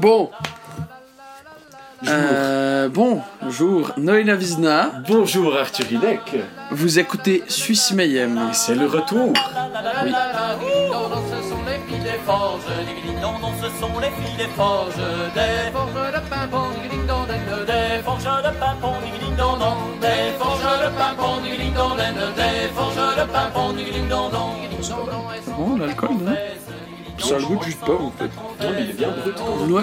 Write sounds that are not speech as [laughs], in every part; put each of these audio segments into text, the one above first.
Bon. Euh, bonjour, Noël Navizna. Bonjour Arthur Hidek. Vous écoutez Suisse Mayhem. Et c'est le retour. Oui. Ce sont les filles des forges, ding-ding-dong, ce sont les filles des forges, des forges de pimpon, ding-ding-dong, des forges de pimpon, ding-ding-dong, des forges de pimpon, ding-ding-dong, des forges de pimpon, ding-ding-dong, C'est bon l'alcool, non Ça le goûte juste pas en fait. Non, mais il est bien brut. Ouais.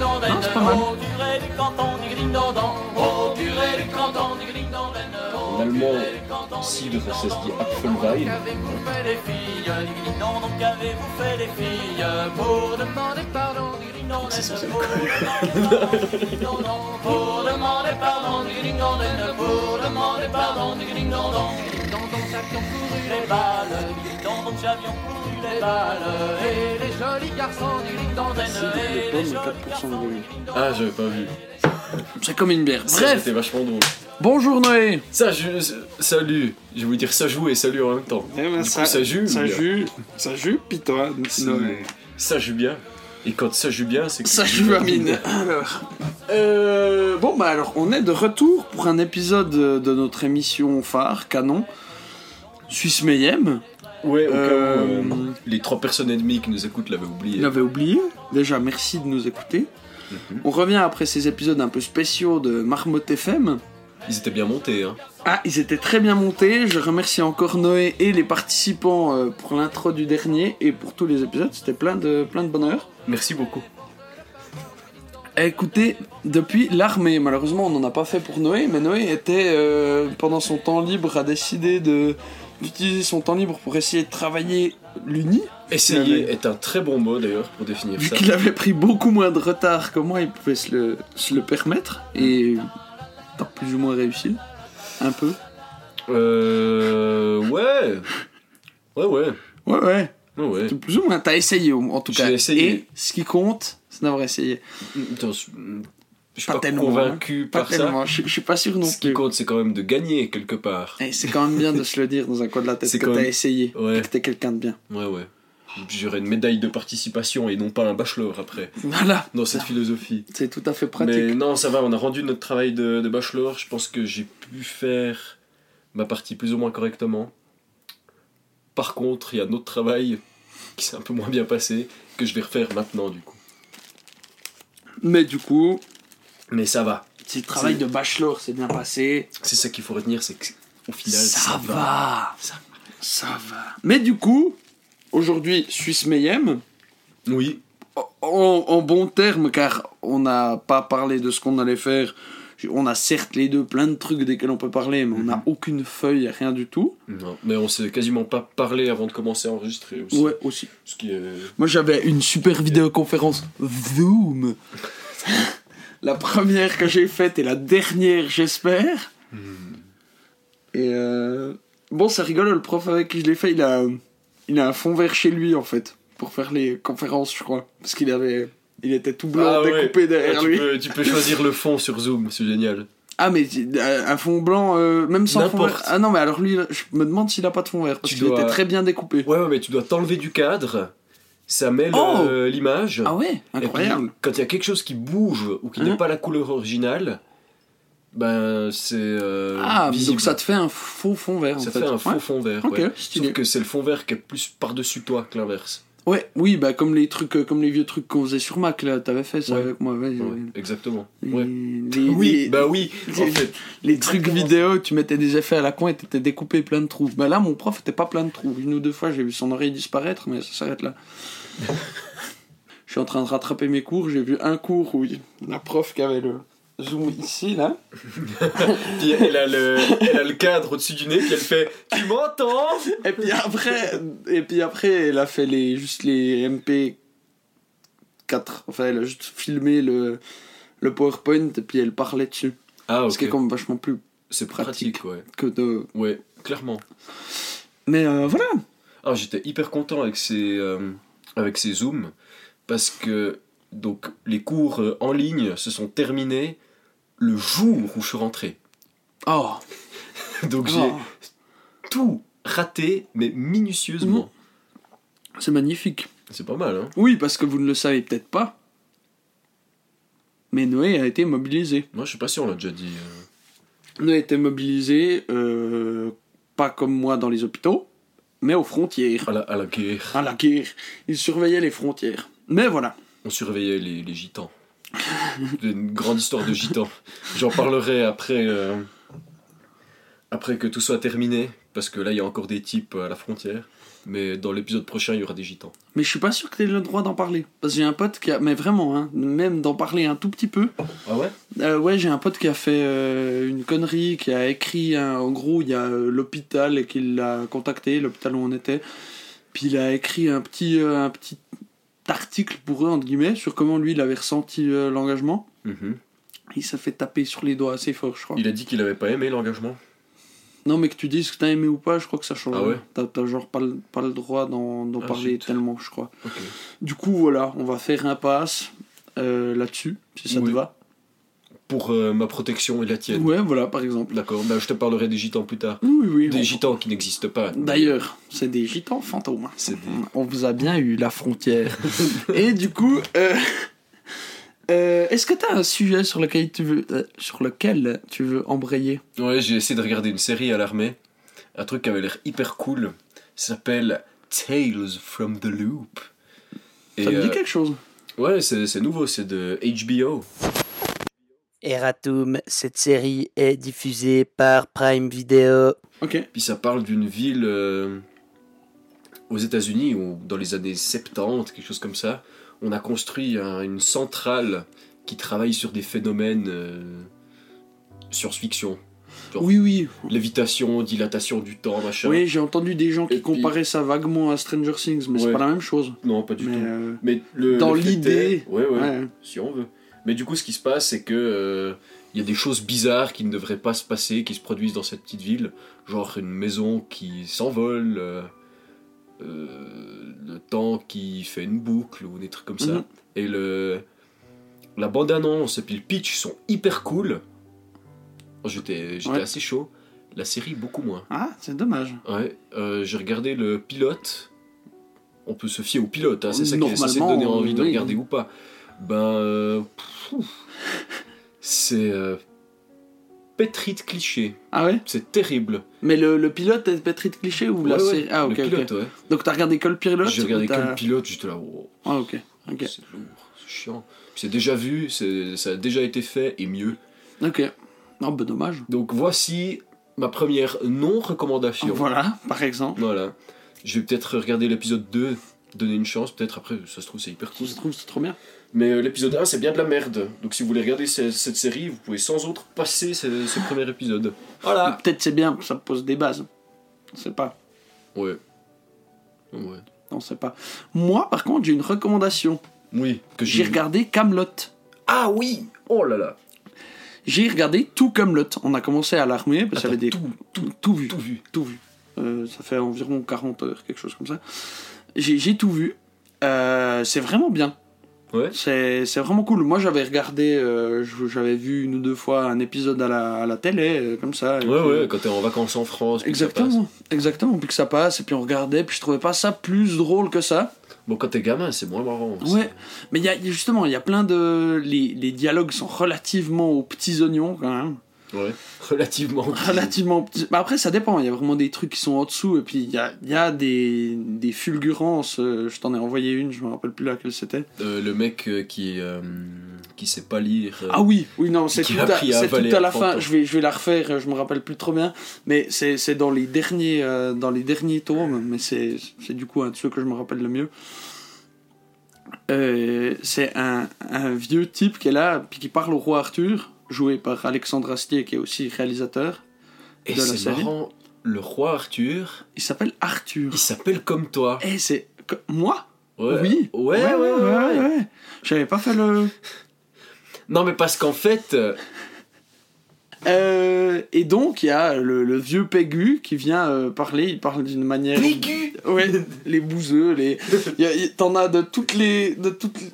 Non, c'est pas mal. En allemand, cidre, ça se dit Apfelwein. Qu'avez-vous fait les filles Ding-ding-dong, donc qu'avez-vous fait les filles Pour demander pardon, ding-ding-dong, C'est censé pour demander ding-dong, Pour demander pardon, ding-ding-dong, pour demander pardon, ding-ding-dong, ding-ding-dong, donc j'avions couru les balles, ding-ding-dong, donc j'avions couru les balles, et les jolis garçons, ding-ding-dong, et les Pomme, jolis 4% de volume. Ah, j'avais pas vu. C'est comme une bière. Ça, Bref, C'était vachement drôle. bonjour Noé. Ça, je- salut. Je vais vous dire ça joue et salut en même temps. Du coup, ça joue. Ça joue, ça joue, pis toi, Noé. Ça joue bien. Et quand ça joue bien, c'est que Ça joue Amine. Alors, euh, bon bah alors on est de retour pour un épisode de notre émission phare canon Suisse Mayhem. Ouais, au cas où Euh, euh, les trois personnes ennemies qui nous écoutent l'avaient oublié. Il avait oublié. Déjà merci de nous écouter. Mhm. On revient après ces épisodes un peu spéciaux de Marmotte FM. Ils étaient bien montés, hein. Ah, ils étaient très bien montés. Je remercie encore Noé et les participants euh, pour l'intro du dernier et pour tous les épisodes. C'était plein de, plein de bonheur. Merci beaucoup. Écoutez, depuis l'armée, malheureusement on n'en a pas fait pour Noé, mais Noé était, euh, pendant son temps libre, a décidé de d'utiliser son temps libre pour essayer de travailler l'Uni. Essayer est un très bon mot d'ailleurs pour définir Vu ça. qu'il avait pris beaucoup moins de retard que moi, il pouvait se le, se le permettre. Et t'as plus ou moins réussi. Un peu? Euh. Ouais. Ouais, ouais. Ouais, ouais. Ouais, ouais. Plus ou moins. T'as essayé en tout J'ai cas. essayé. Et ce qui compte, c'est d'avoir essayé. Attends, je je suis Pas pas, tellement, convaincu Pas par ça. tellement. Je, je suis pas sûr non Ce qui plus. compte, c'est quand même de gagner quelque part. Et c'est quand même bien de se le dire dans un coin de la tête que t'as essayé. Ouais. Et que t'es quelqu'un de bien. Ouais, ouais. J'aurai une médaille de participation et non pas un bachelor après, Voilà. dans cette philosophie. C'est tout à fait pratique. Mais non, ça va, on a rendu notre travail de, de bachelor. Je pense que j'ai pu faire ma partie plus ou moins correctement. Par contre, il y a notre travail qui s'est un peu moins bien passé, que je vais refaire maintenant du coup. Mais du coup, Mais ça va. si le travail de bachelor s'est bien passé, C'est ça qu'il faut retenir, c'est qu'au final, ça, ça, va. Ça, va. Mais du coup, aujourd'hui, Suisse Mayhem, Oui, en, en bon terme, car on n'a pas parlé de ce qu'on allait faire. On a certes les deux plein de trucs desquels on peut parler, mais on n'a aucune feuille, rien du tout. non. mais on s'est quasiment pas parlé avant de commencer à enregistrer aussi. Ouais, aussi. Ce qui est... Moi, j'avais une super vidéoconférence Zoom. [laughs] la première que j'ai faite et la dernière, j'espère. Et euh, bon, ça rigole, le prof avec qui je l'ai fait, il a, il a un fond vert chez lui en fait, pour faire les conférences, je crois. Parce qu'il avait. Il était tout blanc Ah ouais. découpé derrière tu, lui. peux, tu peux choisir le fond sur Zoom, c'est génial. Ah, mais euh, un fond blanc, euh, même sans fond vert. Ah non, mais alors lui, je me demande s'il a pas de fond vert, parce qu'il dois- était très bien découpé. Ouais, ouais, mais tu dois t'enlever du cadre, ça met Oh l'image. Ah ouais, Et puis, incroyable. quand il y a quelque chose qui bouge ou qui Hein n'est pas la couleur originale, ben c'est euh, ah, visible. donc ça te fait un faux fond vert Ça en fait fait. un faux Ouais. fond vert. Ok, ouais. Sauf que c'est le fond vert qui est plus par-dessus toi que l'inverse. Ouais, oui, bah comme les trucs, euh, comme les vieux trucs qu'on faisait sur Mac là, t'avais fait ça Ouais. avec moi. ouais, exactement. Les, Ouais. les- Oui, les- bah oui, en les- fait. les trucs vidéo, tu mettais des effets à la con et t'étais découpé plein de trous. Bah là, mon prof était pas plein de trous. Une ou deux fois, j'ai vu son oreille disparaître, mais ça s'arrête là. [laughs] Je suis en train de rattraper mes cours. J'ai vu un cours où la prof qui avait le zoom ici là. [laughs] Puis elle a le, elle a le cadre au-dessus du nez, puis elle fait Tu m'entends? Et puis après, et puis après, elle a fait les juste les MP 4. Enfin, elle a juste filmé le le PowerPoint et puis elle parlait dessus. Ah, Ce qui est quand même vachement plus C'est pratique. pratique, ouais. que de. Ouais, clairement. Mais euh, voilà. Ah, j'étais hyper content avec ces, euh, avec ces zooms parce que donc les cours euh, en ligne se sont terminés le jour où je suis rentré. Oh. [laughs] Donc j'ai Oh. tout raté, mais minutieusement. C'est magnifique. C'est pas mal, hein Oui, parce que vous ne le savez peut-être pas, Mais Noé a été mobilisé. Moi, je sais pas si on l'a déjà dit. euh. Noé a été mobilisé, euh, pas comme moi dans les hôpitaux, mais aux frontières. À la, à la guerre, À la guerre. Il surveillait les frontières. Mais voilà. on surveillait les, les gitans. Une grande histoire de gitans. J'en parlerai après, euh, après que tout soit terminé, parce que là, il y a encore des types à la frontière. Mais dans l'épisode prochain, il y aura des gitans. Mais je suis pas sûr que tu aies le droit d'en parler. Parce que j'ai un pote qui a. Mais vraiment, hein, même d'en parler un tout petit peu. Ah ouais? Euh, ouais, j'ai un pote qui a fait euh, une connerie, qui a écrit. en gros, il y a l'hôpital et qu'il l'a contacté, l'hôpital où on était. Puis il a écrit un petit, un petit article pour eux, entre guillemets, sur comment lui il avait ressenti euh, l'engagement. Mhm. Il s'est fait taper sur les doigts assez fort, je crois. Il a dit qu'il avait pas aimé l'engagement. Non, mais que tu dises que t'as aimé ou pas, je crois que ça change. Ah ouais. T'as t'as genre pas, le- pas le droit d'en d'en Ah, parler zut. tellement, je crois. Du coup, voilà, on va faire un pass euh, là-dessus, si ça te va. Pour euh, ma protection et la tienne. Ouais, voilà, par exemple. D'accord, bah, je te parlerai des gitans plus tard. Oui, oui. Des on- gitans qui n'existent pas. D'ailleurs, c'est des gitans fantômes. des- On vous a bien eu, la frontière. Et du coup, euh, euh, est-ce que tu as un sujet sur lequel tu veux, sur lequel tu veux embrayer? Ouais, j'ai essayé de regarder une série à l'armée. Un truc qui avait l'air hyper cool. Ça s'appelle Tales from the Loop. Et, Ça me dit quelque chose Ouais, c'est nouveau, c'est de HBO. Eratum, cette série est diffusée par Prime Video. Ok. Puis ça parle d'une ville euh, aux États-Unis, ou dans les années 70, quelque chose comme ça. On a construit un- une centrale qui travaille sur des phénomènes euh, science-fiction. Genre Oui, oui. lévitation, dilatation du temps, machin. Oui, j'ai entendu des gens qui Et puis- comparaient ça vaguement à Stranger Things, mais c'est Ouais. pas la même chose. Non, pas du Mais tout. euh, Mais le, Dans l'idée, ouais, ouais, ouais. si on veut. Mais du coup, ce qui se passe, c'est que euh, il y a des choses bizarres qui ne devraient pas se passer, qui se produisent dans cette petite ville, genre une maison qui s'envole, euh, euh, le temps qui fait une boucle ou des trucs comme ça. Mhm. Et le la bande annonce et puis le pitch sont hyper cool. J'étais j'étais Ouais. assez chaud. La série beaucoup moins. Ah, c'est dommage. Ouais, euh, j'ai regardé le pilote. On peut se fier au pilote, hein, c'est ça qui est censé Normalement, donner envie de oui. regarder ou pas. Ben, euh, c'est euh, pétri de clichés. Ah ouais? C'est terrible. Mais le, le pilote est pétri de cliché ou la Ouais, ouais, série? Ah, ok, le ouais. Donc t'as regardé que le pilote J'ai regardé que le pilote, j'étais là, oh, Ah, ok. ok. c'est lourd, c'est chiant. C'est déjà vu, ça a déjà été fait et mieux. Ok. Non, bah dommage. Donc voici ma première non-recommandation. Voilà, par exemple. Voilà. Je vais peut-être regarder l'épisode 2, donner une chance, peut-être après, ça se trouve, c'est hyper cool. Je trouve que c'est trop bien. Mais euh, l'épisode 1, c'est bien de la merde. Donc si vous voulez regarder ce- cette série, vous pouvez sans autre passer ce, ce [laughs] premier épisode. Voilà. Peut-être c'est bien, ça pose des bases. On sait pas. Ouais. Ouais. On sait pas. Moi, par contre, j'ai une recommandation. Oui, que J'ai regardé Camelot. Ah oui Oh là là J'ai regardé tout Camelot. On a commencé à l'armée parce qu'il y avait des tout, tout, tout vu, tout vu. tout vu. Euh, ça fait environ 40 heures, quelque chose comme ça. J'ai tout vu. Euh, c'est vraiment bien. Ouais. C'est vraiment cool. Moi, j'avais regardé, euh, j'avais vu une ou deux fois un épisode à la, à la télé, euh, comme ça. Ouais, ouais, quand t'es en vacances en France. puis que Exactement, exactement. Puis que ça passe, et puis on regardait, puis je trouvais pas ça plus drôle que ça. Bon, quand t'es gamin, c'est moins marrant. Ouais, mais y a justement, il y a plein de. Les, les dialogues sont relativement aux petits oignons quand même. Ouais. Relativement. Relativement petits. Bah après, ça dépend, il y a vraiment des trucs qui sont en dessous, et puis il y a, il y a des, des fulgurances. euh, Je t'en ai envoyé une, je me rappelle plus laquelle c'était. Euh, le mec euh, qui, euh, qui sait pas lire. euh, Ah oui, oui, non, c'est tout, a à, tout la 30 fin. ans. Je vais, je vais la refaire, je me rappelle plus trop bien. Mais c'est c'est dans les derniers, euh, dans les derniers tomes, mais c'est c'est du coup un de ceux que je me rappelle le mieux. Euh, c'est un, un vieux type qui est là, puis qui parle au roi Arthur, joué par Alexandre Astier, qui est aussi réalisateur. Et de la série. marrant, le roi Arthur, Il s'appelle Arthur. il s'appelle comme toi. Et c'est. Moi? Ouais. Oui Ouais, ouais, ouais. ouais. ouais. J'avais pas fait le. [laughs] Non, mais parce qu'en fait. euh, Euh, et donc, il y a le, le vieux Pégu qui vient euh, parler. Il parle d'une manière. Pégu? Ouais, les bouseux, les. T'en as de toutes les. De toutes les-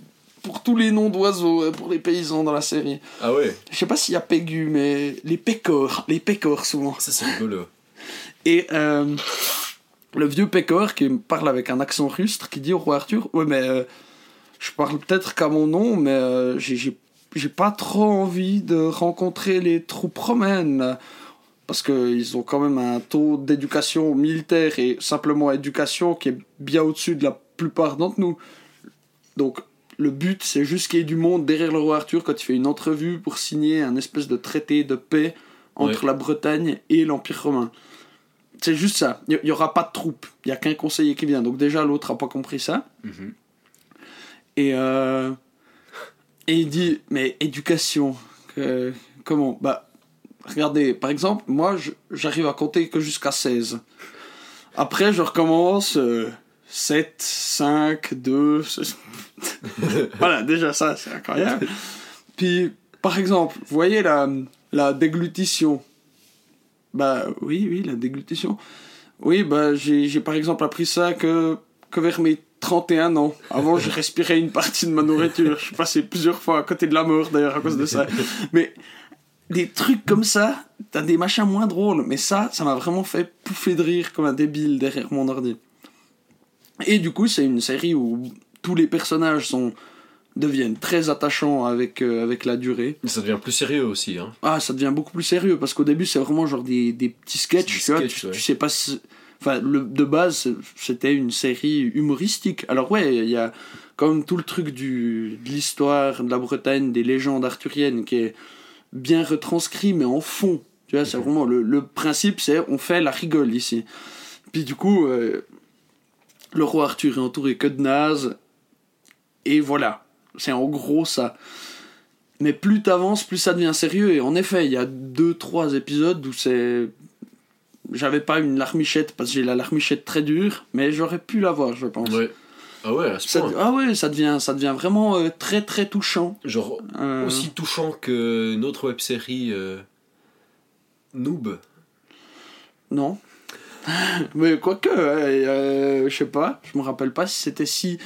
Pour tous les noms d'oiseaux, euh, pour les paysans dans la série. Ah ouais, Je sais pas s'il y a Pégu, mais les pécores. Les pécores, souvent. ça c'est rigolo. Et euh, le vieux pécor qui parle avec un accent rustre qui dit au roi Arthur Ouais, mais euh, je parle peut-être qu'à mon nom, mais euh, j'ai- pas trop envie de rencontrer les troupes romaines. Parce qu'ils ont quand même un taux d'éducation militaire et simplement éducation qui est bien au-dessus de la plupart d'entre nous. Donc, le but, c'est juste qu'il y ait du monde derrière le roi Arthur quand il fait une entrevue pour signer un espèce de traité de paix entre Ouais. la Bretagne et l'Empire romain. C'est juste ça. Il n'y aura pas de troupes. Il n'y a qu'un conseiller qui vient. Donc, déjà, l'autre n'a pas compris ça. Mhm. Et, euh, et il dit, mais éducation, comment? Bah, regardez, par exemple, moi, j'arrive à compter que jusqu'à 16. Après, je recommence euh, 7, 5, 2. c'est- voilà, déjà ça, c'est incroyable. Puis, par exemple, vous voyez la, la déglutition Bah oui, oui, la déglutition. Oui, bah j'ai j'ai par exemple appris ça que, que vers mes 31 ans. Avant, je respirais une partie de ma nourriture. Je suis passé plusieurs fois à côté de la mort, d'ailleurs, à cause de ça. Mais des trucs comme ça, t'as des machins moins drôles. Mais ça, ça m'a vraiment fait pouffer de rire comme un débile derrière mon ordi. Et du coup, c'est une série où tous les personnages sont deviennent très attachants avec, euh, avec la durée. Mais ça devient plus sérieux aussi. Hein. Ah, ça devient beaucoup plus sérieux parce qu'au début, c'est vraiment genre des, des petits sketchs. Des tu, vois, tu, sais pas si- Enfin, le, de base, c'était une série humoristique. Alors, ouais, il y a quand même tout le truc du, de l'histoire de la Bretagne, des légendes arthuriennes qui est bien retranscrit, mais en fond. Tu vois, c'est vraiment le, le principe, c'est on fait la rigole ici. Puis du coup, euh, le roi Arthur est entouré que de nazes. Et voilà. C'est en gros ça. Mais plus t'avances, plus ça devient sérieux. Et en effet, il y a deux, trois épisodes où c'est. J'avais pas une larmichette parce que j'ai la larmichette très dure, mais j'aurais pu l'avoir, je pense. Ouais. Ah ouais, à ce Ça- point. ah ouais, ça devient, ça devient vraiment euh, très très touchant. Genre Euh, aussi touchant que notre web série euh, Noob. Non. Mais quoique, ouais, euh, je sais pas, je me rappelle pas si c'était si,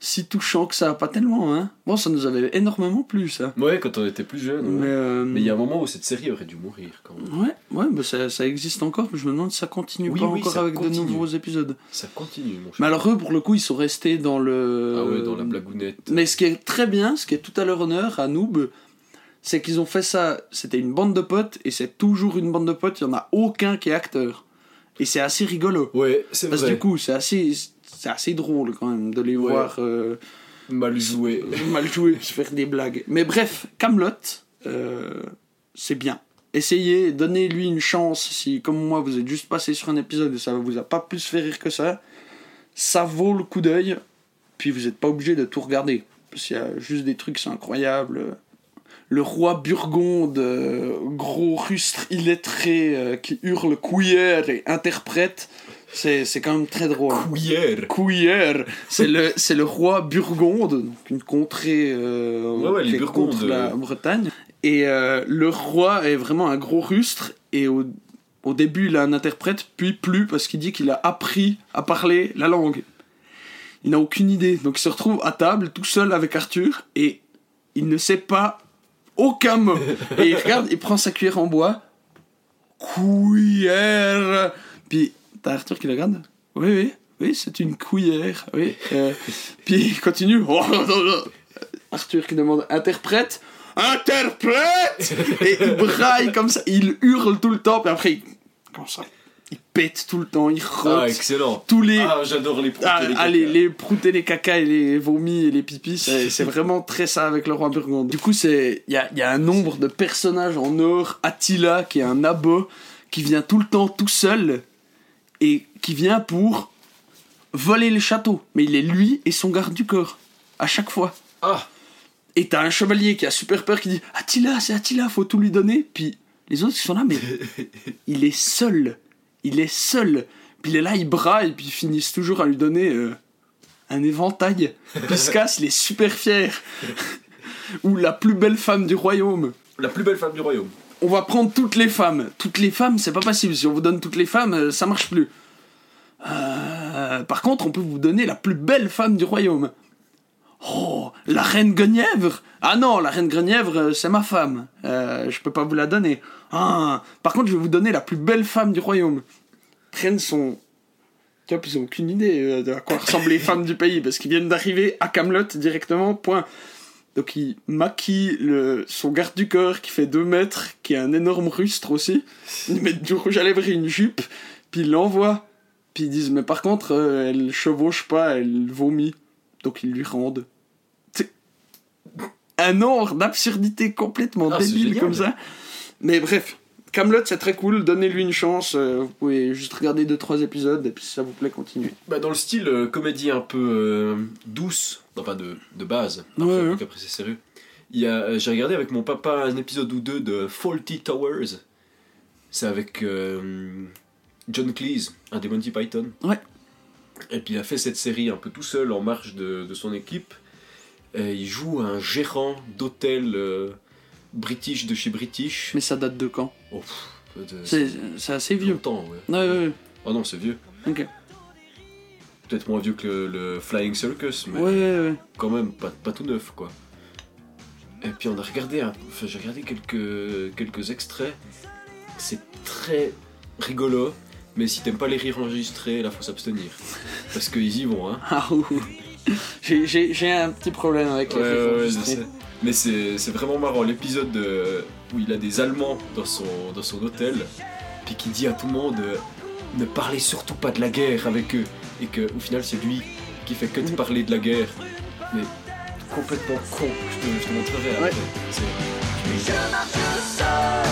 si touchant que ça, pas tellement, hein. Bon, ça nous avait énormément plu, ça. Ouais, quand on était plus jeune. Mais euh, Mais il y a un moment où cette série aurait dû mourir quand même. Ouais, ouais, bah ça, ça existe encore, mais je me demande si ça continue Oui, pas oui, encore avec de nouveaux épisodes. Ça continue, mon cher. Mais alors eux, pour le coup, ils sont restés dans le... Ah ouais, dans la blagounette. Mais ce qui est très bien, ce qui est tout à leur honneur à Noob, c'est qu'ils ont fait ça, c'était une bande de potes, et c'est toujours une bande de potes, il y en a aucun qui est acteur. Et c'est assez rigolo. Ouais, c'est Parce que du coup, c'est assez, c'est assez drôle quand même de les Ouais. voir euh, Mal joué. [laughs] mal jouer, se faire des blagues. Mais bref, Camelot, euh, c'est bien. Essayez, donnez-lui une chance. Si, comme moi, vous êtes juste passé sur un épisode et ça vous a pas plus fait rire que ça, ça vaut le coup d'œil. Puis vous n'êtes pas obligé de tout regarder. Parce qu'il y a juste des trucs, c'est incroyable. Le roi Burgonde, euh, gros rustre illettré, euh, qui hurle couillère et interprète, c'est c'est quand même très drôle. Couillère. Couillère, c'est le, [laughs] c'est le roi Burgonde, donc une contrée euh, Ouais, ouais, les qui est Burgondes, contre la euh. Bretagne. Et le roi est vraiment un gros rustre, et au, au début il a un interprète, puis plus, parce qu'il dit qu'il a appris à parler la langue. Il n'a aucune idée, donc il se retrouve à table tout seul avec Arthur, et il ne sait pas aucun mot. Et il regarde, il prend sa cuillère en bois, cuillère, puis t'as Arthur qui le regarde. Oui, oui, oui, c'est une cuillère. Oui. euh, puis il continue. [laughs] Arthur qui demande interprète. Interprète Et il braille comme ça, il hurle tout le temps, puis après, il, comme ça, pète tout le temps, il rote. Ah, excellent. tous les. Ah, j'adore les proutes Ah, et les ah, les, cacas. les proutes et les caca et les vomis et les pipis, [laughs] c'est vraiment très ça avec le roi Burgonde. Du coup, c'est il y a, il y a un nombre de personnages en or. Attila, qui est un abo, qui vient tout le temps tout seul et qui vient pour voler le château. Mais il est lui et son garde du corps, à chaque fois. Ah, Et t'as un chevalier qui a super peur qui dit Attila, c'est Attila, faut tout lui donner. Puis les autres qui sont là, mais [laughs] il est seul. Il est seul. Puis il est là, il braille, puis ils finissent toujours à lui donner euh, un éventail. [laughs] Puis il se casse, il est super fier. Ou la plus belle femme du royaume. la plus belle femme du royaume. On va prendre toutes les femmes. Toutes les femmes, c'est pas possible. Si on vous donne toutes les femmes, euh, ça marche plus. Euh, par contre, on peut vous donner la plus belle femme du royaume. Oh, la reine Guenièvre Ah non, la reine Guenièvre, euh, c'est ma femme. Euh, je peux pas vous la donner. Ah, par contre, je vais vous donner la plus belle femme du royaume. Prennent son... Tu vois, ils ont aucune idée euh, de à quoi ressemblent les femmes du pays, parce qu'ils viennent d'arriver à Camelot directement, point. Donc il maquille le, son garde du corps qui fait 2 mètres, qui est un énorme rustre aussi. Ils mettent du rouge à lèvres et une jupe, puis ils l'envoient. Puis ils disent, mais par contre, euh, elle chevauche pas, elle vomit. Donc ils lui rendent. Un ordre d'absurdité complètement Ah, comme ça. Mais bref, Camelot c'est très cool, donnez-lui une chance. euh, vous pouvez juste regarder 2-3 épisodes et puis si ça vous plaît, continuez. Bah, dans le style euh, comédie un peu euh, douce, enfin de, de base, après, ouais. vu qu'après c'est sérieux. Euh, J'ai regardé avec mon papa un épisode ou deux de Faulty Towers. C'est avec euh, John Cleese, un des Monty Python. Ouais. Et puis il a fait cette série un peu tout seul en marge de, de son équipe. Et il joue un gérant d'hôtel euh, british de chez British. Mais ça date de quand Oh, C'est assez vieux. longtemps, ouais. Ouais, ouais, ouais. Oh non, c'est vieux. Ok. Peut-être moins vieux que le, le Flying Circus, mais Ouais, quand même pas, pas tout neuf, quoi. Et puis on a regardé, enfin, j'ai regardé quelques, quelques extraits. C'est très rigolo, mais si t'aimes pas les rires enregistrés, là faut s'abstenir. Parce qu'ils y vont, hein. Ah, ouh. [laughs] J'ai- un petit problème avec les Ouais. Mais c'est c'est vraiment marrant. L'épisode de- où il a des Allemands dans son, dans son hôtel, puis qui dit à tout le monde euh, ne parlez surtout pas de la guerre avec eux. Et qu'au final, c'est lui qui fait que de parler de la guerre. Mais complètement con. Je te, je te montrerai après. Ouais. C'est- Je marche seul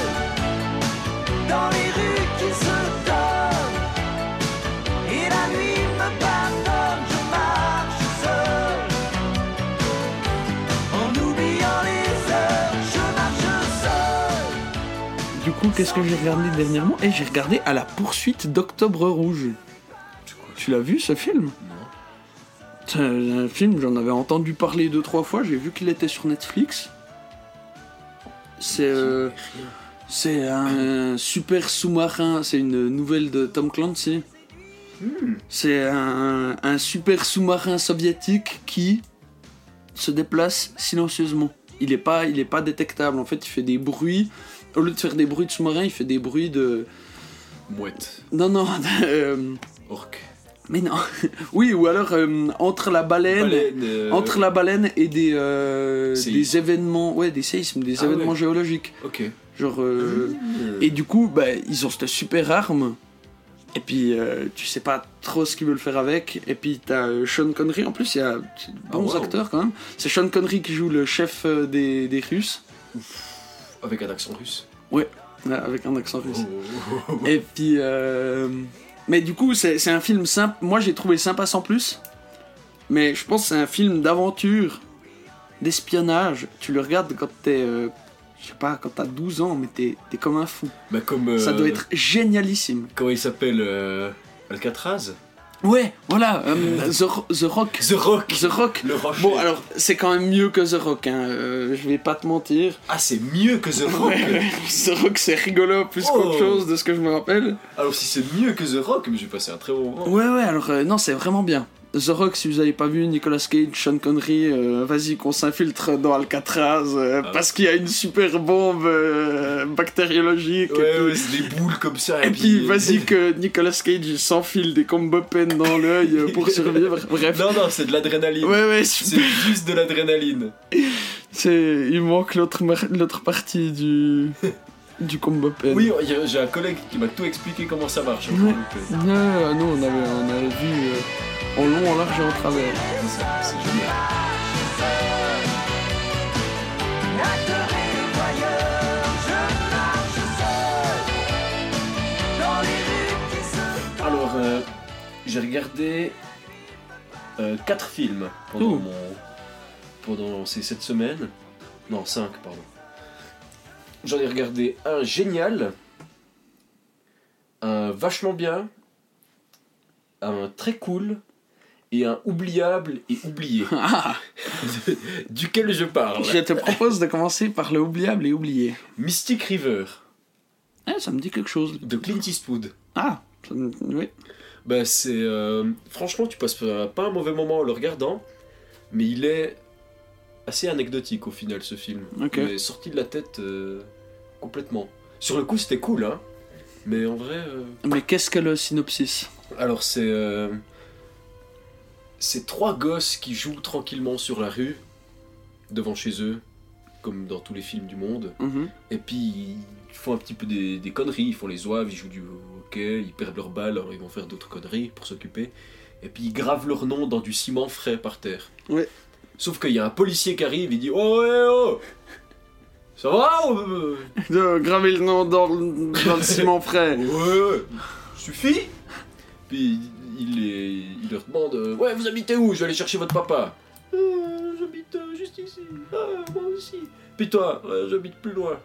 qu'est-ce que j'ai regardé dernièrement Et j'ai regardé à la poursuite d'Octobre Rouge. Tu l'as vu ce film? Non. C'est un film, j'en avais entendu parler deux trois fois, j'ai vu qu'il était sur Netflix. C'est euh, c'est un super sous-marin, c'est une nouvelle de Tom Clancy. Hmm. C'est un, un super sous-marin soviétique qui se déplace silencieusement. Il est pas il est pas détectable. En fait, il fait des bruits. Au lieu de faire des bruits de sous-marin, il fait des bruits de Mouette. non non [laughs] euh, Orque. mais non [laughs] oui ou alors euh, entre la baleine Baleine, euh, entre la baleine et des, euh, des événements, ouais, des séismes, des Ah événements ouais. géologiques. Ok. Genre, Hmm. et du coup, bah, ils ont cette super arme. Et puis, tu sais pas trop ce qu'ils veulent faire avec. Et puis, t'as Sean Connery. En plus, il y a de bons Ah, wow. acteurs quand même. C'est Sean Connery qui joue le chef des, des Russes. Avec un accent russe. Ouais, avec un accent russe. Oh. Et puis, euh, mais du coup, c'est un film simple. Moi, j'ai trouvé sympa sans plus. Mais je pense que c'est un film d'aventure, d'espionnage. Tu le regardes quand t'es, euh, je sais pas, quand t'as 12 ans, mais t'es es comme un fou. Bah comme. Ça euh, doit être génialissime. Comment il s'appelle euh, Alcatraz? Ouais, voilà, euh, The, Ro- The Rock. The Rock The Rock. Le rocher. Bon, alors, c'est quand même mieux que The Rock, hein. euh, je vais pas te mentir. Ah, c'est mieux que The Rock Ouais, [laughs] The Rock, c'est rigolo plus Oh. qu'autre chose de ce que je me rappelle. Alors, si c'est mieux que The Rock, mais j'ai passé un très bon moment. Ouais, ouais, alors euh, non, c'est vraiment bien. The Rock, si vous avez pas vu, Nicolas Cage, Sean Connery, euh, vas-y qu'on s'infiltre dans Alcatraz euh, Ah. parce qu'il y a une super bombe euh, bactériologique. Ouais, et puis, ouais, c'est des boules comme ça. et puis, vas-y que Nicolas Cage il s'enfile des combo pen dans l'œil pour [laughs] survivre. Bref. Non, non, c'est de l'adrénaline. Ouais, ouais, C'est juste de l'adrénaline. C'est, il manque l'autre, mar- l'autre partie du, [laughs] du combo pen. Oui, j'ai un collègue qui m'a tout expliqué comment ça marche. Ouais. Ouais, nous on avait, on avait vu euh, en long, en large et en travers. c'est génial. Alors, euh, j'ai regardé 4 films pendant, Ouh. mon, pendant ces 7 semaines. Non, 5, pardon. J'en ai regardé un génial, un vachement bien, un très cool et un oubliable et oublié. Ah, [laughs] Duquel je parle je te propose de commencer par le oubliable et oublié. Mystic River Ah, ça me dit quelque chose. de Clint Eastwood. Ah, ça me- oui. Bah c'est euh, franchement tu passes pas un mauvais moment en le regardant, mais il est assez anecdotique au final ce film. Ok. Il est sorti de la tête euh, complètement. Sur le coup c'était cool hein, mais en vrai. euh, Mais qu'est-ce que le synopsis? Alors c'est euh, c'est trois gosses qui jouent tranquillement sur la rue devant chez eux, comme dans tous les films du monde. Mhm. Et puis ils font un petit peu des, des conneries, ils font les oeuvres, ils jouent du hockey, ils perdent leur balle, alors ils vont faire d'autres conneries pour s'occuper. Et puis ils gravent leur nom dans du ciment frais par terre. Ouais. Sauf qu'il y a un policier qui arrive, il dit Oh, ouais, oh Ça va euh De graver le nom dans, le- dans le [laughs] ciment frais. Ouais, ouais, suffit Puis il, les- il leur demande euh, Ouais, vous habitez où? Je vais aller chercher votre papa. Euh, j'habite euh, juste ici. Ah, moi aussi. Puis toi, j'habite plus loin.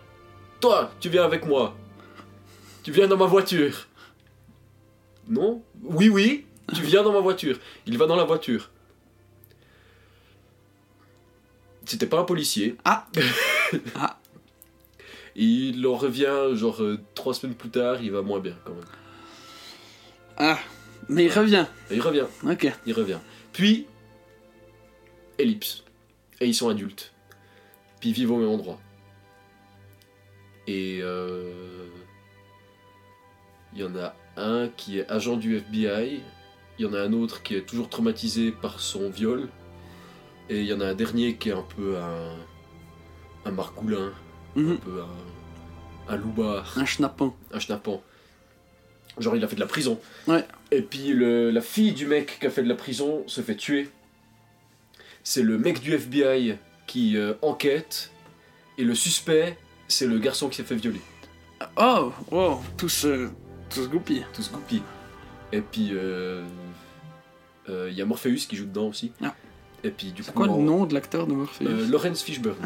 Toi, tu viens avec moi. Tu viens dans ma voiture. Non? Oui, oui, tu viens dans ma voiture. Il va dans la voiture. C'était pas un policier. Ah. [laughs] Ah. Il en revient, genre, euh, trois semaines plus tard, il va moins bien quand même. Ah, mais il revient. Et il revient. Ok. il revient. Puis, ellipse. Et ils sont adultes. Puis ils vivent au même endroit. Et euh, il y en a un qui est agent du FBI. Il y en a un autre qui est toujours traumatisé par son viol. Et il y en a un dernier qui est un peu un, un margoulin, un Mhm. peu un, un loupard Un schnappant. un schnappant. Genre, il a fait de la prison. Ouais. Et puis, le- la fille du mec qui a fait de la prison se fait tuer. C'est le mec du FBI qui euh, enquête. Et le suspect, c'est le garçon qui s'est fait violer. Oh, wow, tous, euh, tous goupilles. Et puis, euh, euh, il y a Morpheus qui joue dedans aussi. Ah. Et puis, du C'est coup. quoi le nom de l'acteur de Morpheus? Euh, Lawrence Fishburne.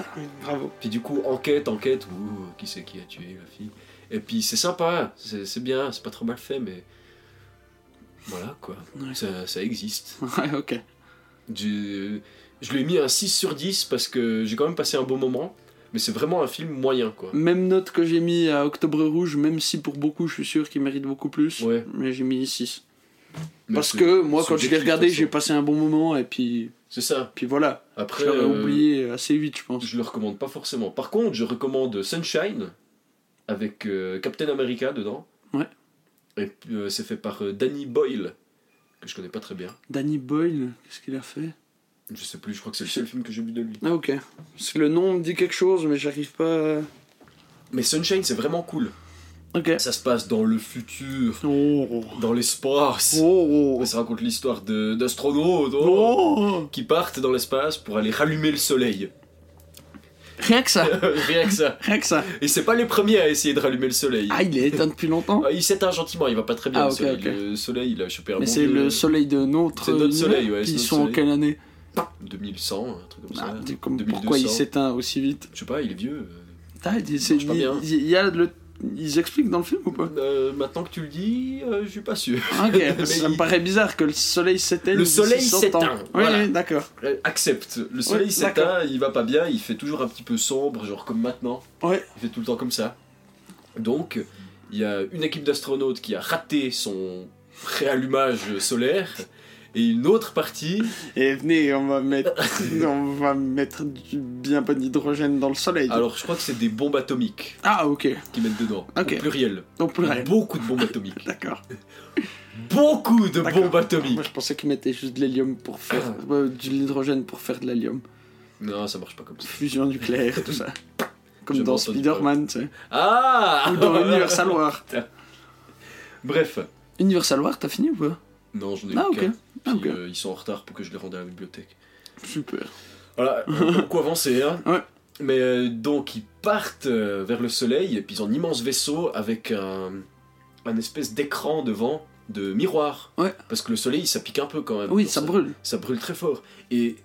Bravo. Puis du coup, enquête, enquête, ouh, qui c'est qui a tué la fille? Et puis c'est sympa, c'est bien, c'est pas trop mal fait, mais. Voilà quoi, Ouais. ça, ça existe. [laughs] Ouais, ok. Je, je lui ai mis un 6 sur 10 parce que j'ai quand même passé un bon moment, mais c'est vraiment un film moyen quoi. Même note que j'ai mis à Octobre Rouge, même si pour beaucoup je suis sûr qu'il mérite beaucoup plus. Ouais. Mais j'ai mis 6. Mais Parce que moi, quand je l'ai regardé, j'ai passé un bon moment et puis, C'est ça. puis voilà. Après, Je l'aurais euh, oublié assez vite, je pense. je le recommande pas forcément. Par contre, je recommande Sunshine avec euh, Captain America dedans. Ouais. Et euh, c'est fait par euh, Danny Boyle, que je connais pas très bien. Danny Boyle, qu'est-ce qu'il a fait? Je sais plus, je crois que c'est le seul film que j'ai vu de lui. Ah, ok. Parce que le nom me dit quelque chose, mais j'arrive pas. à- Mais Sunshine, c'est vraiment cool. Ok. Ça se passe dans le futur, Oh. dans l'espace. Oh. Ça raconte l'histoire de- d'astronautes oh, Oh. qui partent dans l'espace pour aller rallumer le soleil. Rien que ça. [laughs] Rien que ça. Rien que ça. Et c'est pas les premiers à essayer de rallumer le soleil. Ah, il est éteint depuis longtemps Ah, il s'éteint gentiment, il va pas très bien Ah, le soleil. ok. Le soleil, il a chopé un Mais c'est le soleil de notre. C'est notre soleil, ouais, ils sont en quelle année 2100, un truc comme ça. Ah, dis comme 2200. Pourquoi il s'éteint aussi vite Je sais pas, il est vieux. Ah, il, c'est- il- bien. il y a le. Ils expliquent dans le film ou pas Euh, maintenant que tu le dis, euh, je suis pas sûr. Ok, [laughs] Mais ça me il- paraît bizarre que le soleil s'éteigne. Le soleil 100 ans. s'éteint, Oui, voilà. oui, d'accord. Euh, Accepte. Le soleil s'éteint, il va pas bien, il fait toujours un petit peu sombre, genre comme maintenant. Ouais. Il fait tout le temps comme ça. Donc, il y a une équipe d'astronautes qui a raté son réallumage solaire. Et une autre partie, Et venez, on va mettre, [laughs] on va mettre du bien pas d'hydrogène dans le soleil. alors je crois que c'est des bombes atomiques Ah, ok. qui mettent dedans. Ok. Au pluriel. On pluriel. Beaucoup de bombes atomiques. [laughs] D'accord. Beaucoup de bombes atomiques. Moi, je pensais qu'ils mettaient juste de l'hélium pour faire. euh, de l'hydrogène pour faire de l'hélium. Non, ça marche pas comme ça. Fusion nucléaire, tout ça. [laughs] Comme dans Spider-Man, tu sais. Ah Ou dans Universal War. Bref. Universal War, t'as fini ou pas? Non, j'en ai Ah, eu ok. qu'un. Ah, Puis, ok. euh, ils sont en retard pour que je les rende à la bibliothèque. Super. Voilà, [laughs] beaucoup avancer. Hein. Ouais. Mais euh, donc, ils partent euh, vers le soleil, et puis ils ont un immense vaisseau avec un, un espèce d'écran devant, de miroir. Ouais. Parce que le soleil, ça pique un peu quand même. Oui, ça brûle. Ça brûle très fort. Et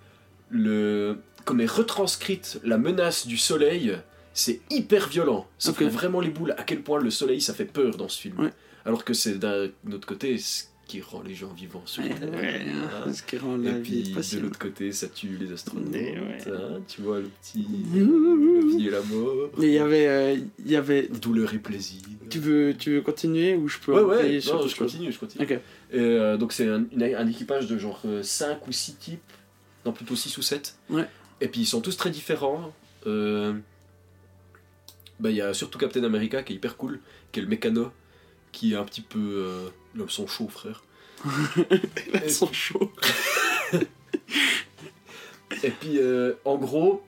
le, comme est retranscrite la menace du soleil, c'est hyper violent. Ça fait vraiment les boules à quel point le soleil, ça fait peur dans ce film. Ouais. Alors que c'est d'un autre côté qui rend les gens vivants sur Terre. ouais, hein. Ce qui rend Et la puis vie de possible. l'autre côté, ça tue les astronautes. Mais ouais. hein, tu vois le petit. La vie et la mort. Et il y avait, euh, il y avait. Douleur et plaisir. Tu veux, tu veux continuer ou je peux Ouais, ouais, sur non, je continue, je continue. Ok. Et, euh, donc c'est un, équipage de genre 5 ou 6 types, non plutôt 6 ou 7. Ouais. Et puis ils sont tous très différents. Euh, bah, Il y a surtout Captain America qui est hyper cool, qui est le mécano, qui est un petit peu euh, l'homme son chaud frère. Ils sont chauds. [laughs] [laughs] Et puis euh, en gros,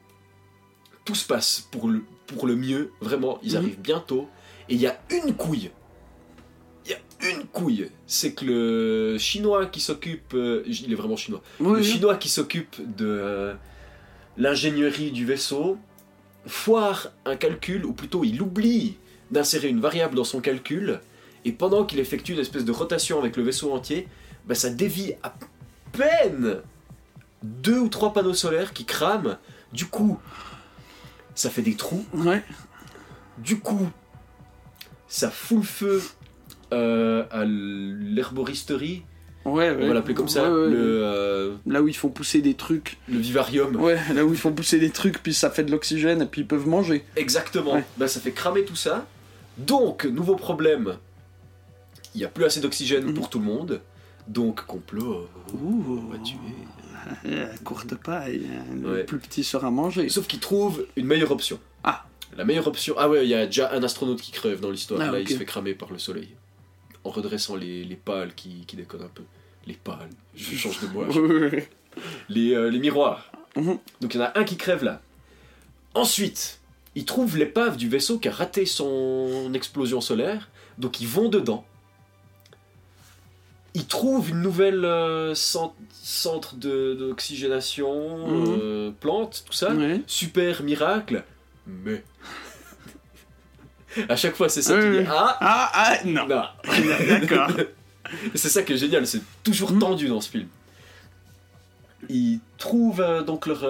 tout se passe pour le, pour le mieux, vraiment, ils Mhm. arrivent bientôt, et il y a une couille. Il y a une couille. C'est que le chinois qui s'occupe, euh, il est vraiment chinois, Oui, le oui. chinois qui s'occupe de euh, l'ingénierie du vaisseau foire un calcul, ou plutôt il oublie d'insérer une variable dans son calcul, et pendant qu'il effectue une espèce de rotation avec le vaisseau entier, bah, ça dévie à peine deux ou trois panneaux solaires qui crament. Du coup, ça fait des trous. Ouais. Du coup, ça fout le feu euh, à l'herboristerie, Ouais, on va l'appeler comme ça, Ouais, le, euh, Là où ils font pousser des trucs. le vivarium. Ouais, là où ils font pousser des trucs, puis ça fait de l'oxygène, et puis ils peuvent manger. Exactement. Bah, ça fait cramer tout ça. Donc, nouveau problème. Il n'y a plus assez d'oxygène Mhm. pour tout le monde. Donc, complot. euh, Ouh. on va tuer. [laughs] Courte paille, le Ouais. plus petit sera mangé. Sauf qu'il trouve une meilleure option. Ah. La meilleure option. Ah ouais, il y a déjà un astronaute qui crève dans l'histoire. Ah, Là, il se fait cramer par le soleil. En redressant les, les pales qui, qui déconnent un peu. Les pales. Je change de bois. [laughs] Les, euh, les miroirs. Mhm. Donc il y en a un qui crève là. Ensuite, ils trouvent l'épave du vaisseau qui a raté son explosion solaire. Donc ils vont dedans. Ils trouvent une nouvelle euh, cent- centre de- d'oxygénation, Mhm. euh, plante, tout ça. Ouais. Super miracle. Mais. [laughs] à chaque fois, c'est ça qui dit Ah Ah, ah, non. non. [laughs] D'accord. [laughs] C'est ça qui est génial, c'est toujours Mhm. tendu dans ce film. Ils trouvent euh, donc leur,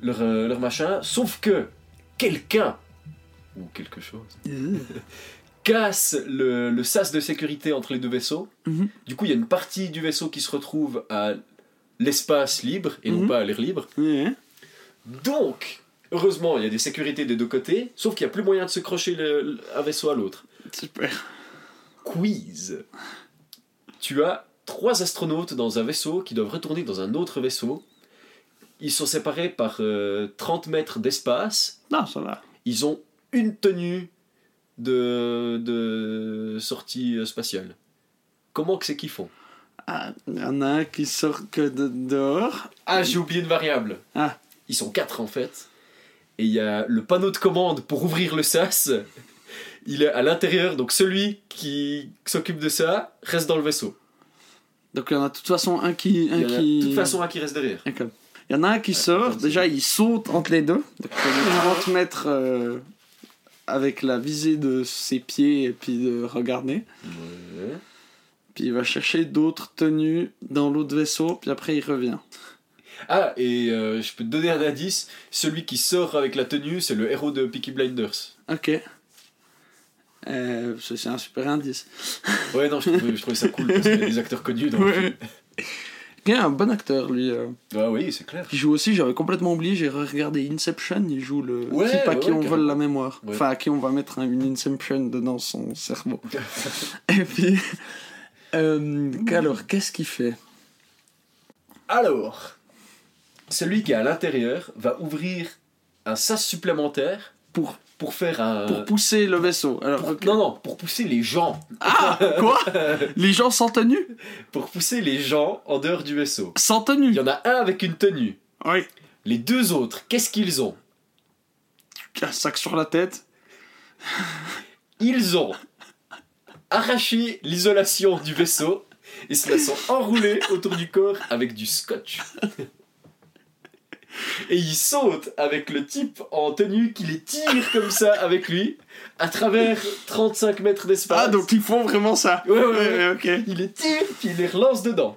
leur, leur machin, sauf que quelqu'un, ou quelque chose, casse le, le sas de sécurité entre les deux vaisseaux. Mhm. Du coup, il y a une partie du vaisseau qui se retrouve à l'espace libre et non Mhm. pas à l'air libre. Donc, heureusement, il y a des sécurités des deux côtés, sauf qu'il n'y a plus moyen de se crocher le- le- un vaisseau à l'autre. Super. quiz. Tu as trois astronautes dans un vaisseau qui doivent retourner dans un autre vaisseau. Ils sont séparés par euh, 30 mètres d'espace. Non, ça va. Ils ont une tenue de, de sortie spatiale. Comment que c'est qu'ils font? Ah, il y en a un qui sort que de dehors. Ah, j'ai oublié une variable. Ah. Ils sont quatre en fait. Et il y a le panneau de commande pour ouvrir le sas. Il est à l'intérieur, donc celui qui s'occupe de ça reste dans le vaisseau. Donc il y en a de toute façon un qui. Un Il y en a qui... de toute façon un qui reste derrière. D'accord. Il y en a un qui sort, déjà il saute entre les deux, donc il fait 30 mètres euh, avec la visée de ses pieds et puis de regarder. Ouais. Puis il va chercher d'autres tenues dans l'autre vaisseau, puis après il revient. Ah, et euh, je peux te donner un indice. Celui qui sort avec la tenue, c'est le héros de Peaky Blinders. Ok. Euh, c'est un super indice. Ouais, non, je trouvais, je trouvais ça cool parce qu'il y a des acteurs connus dans le Ouais. film. [laughs] Il y a un bon acteur lui. Ah oui, c'est clair. qui joue aussi, j'avais complètement oublié, j'ai regardé Inception, il joue le Ouais, type à ouais, qui on vole la mémoire. Ouais. Enfin, à qui on va mettre un- une Inception dedans son cerveau. [laughs] Et puis. euh, alors, qu'est-ce qu'il fait? Alors, celui qui est à l'intérieur va ouvrir un sas supplémentaire Pour, pour faire un. pour pousser le vaisseau. Alors, pour- ok. Non, non, pour pousser les gens. Ah Quoi? [laughs] Les gens sans tenue? Pour pousser les gens en dehors du vaisseau. Sans Il tenue y en a un avec une tenue. Oui. Les deux autres, qu'est-ce qu'ils ont? Un sac sur la tête. Ils ont arraché l'isolation du vaisseau et se la sont enroulés autour du corps avec du scotch. Et ils sautent avec le type en tenue qui les tire comme ça avec lui à travers 35 mètres d'espace. Ah, donc ils font vraiment ça Ouais, ouais, ouais. ok. Il les tire puis il les relance dedans.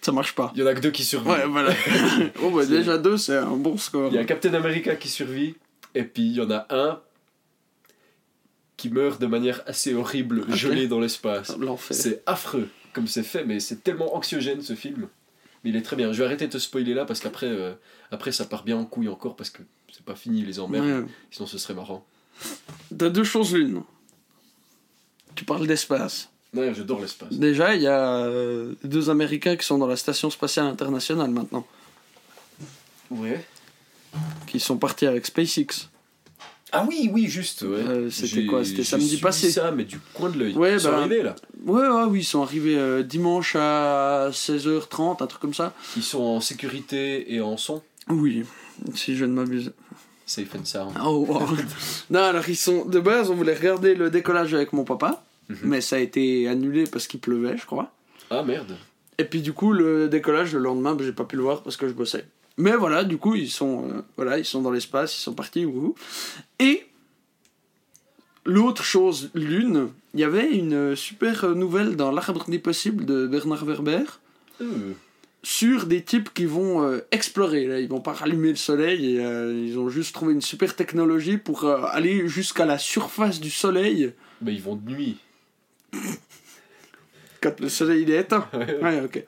Ça marche pas. Il y en a que deux qui survivent. Ouais, voilà. [laughs] oh, bah déjà deux, c'est un bon score. Il y a Captain America qui survit, et puis il y en a un qui meurt de manière assez horrible, gelé dans l'espace. L'enfer. C'est affreux comme c'est fait, mais c'est tellement anxiogène ce film. Mais il est très bien. Je vais arrêter de te spoiler là parce qu'après euh, après ça part bien en couille encore parce que c'est pas fini les emmerdes. Ouais. Sinon ce serait marrant. T'as deux choses l'une. Tu parles d'espace. Ouais, j'adore l'espace. Déjà, il y a euh, deux Américains qui sont dans la station spatiale internationale maintenant, Ouais. qui sont partis avec SpaceX. Ah oui, oui, juste. Ouais. Euh, c'était quoi C'était samedi passé. ça, mais du coin de l'œil. Ouais, Ils sont bah- arrivés, là. Ouais, ouais, oui, ils sont arrivés euh, dimanche à 16h30, un truc comme ça. Ils sont en sécurité et en son. Oui, si je ne m'abuse. Safe and sound. Oh, wow. [laughs] non, alors ils sont. De base, on voulait regarder le décollage avec mon papa, Mhm. mais ça a été annulé parce qu'il pleuvait, je crois. Ah merde. Et puis du coup, le décollage le lendemain, bah, j'ai pas pu le voir parce que je bossais. Mais voilà, du coup, ils sont, euh, voilà, ils sont dans l'espace, ils sont partis. Wouhou. Et l'autre chose, l'une, il y avait une super nouvelle dans L'Arbre des possibles de Bernard Werber Euh, sur des types qui vont euh, explorer. Là, ils vont pas rallumer le soleil, et, euh, ils ont juste trouvé une super technologie pour aller jusqu'à la surface du soleil bah ils vont de nuit. quand le soleil il est éteint. [laughs] Ouais, ok.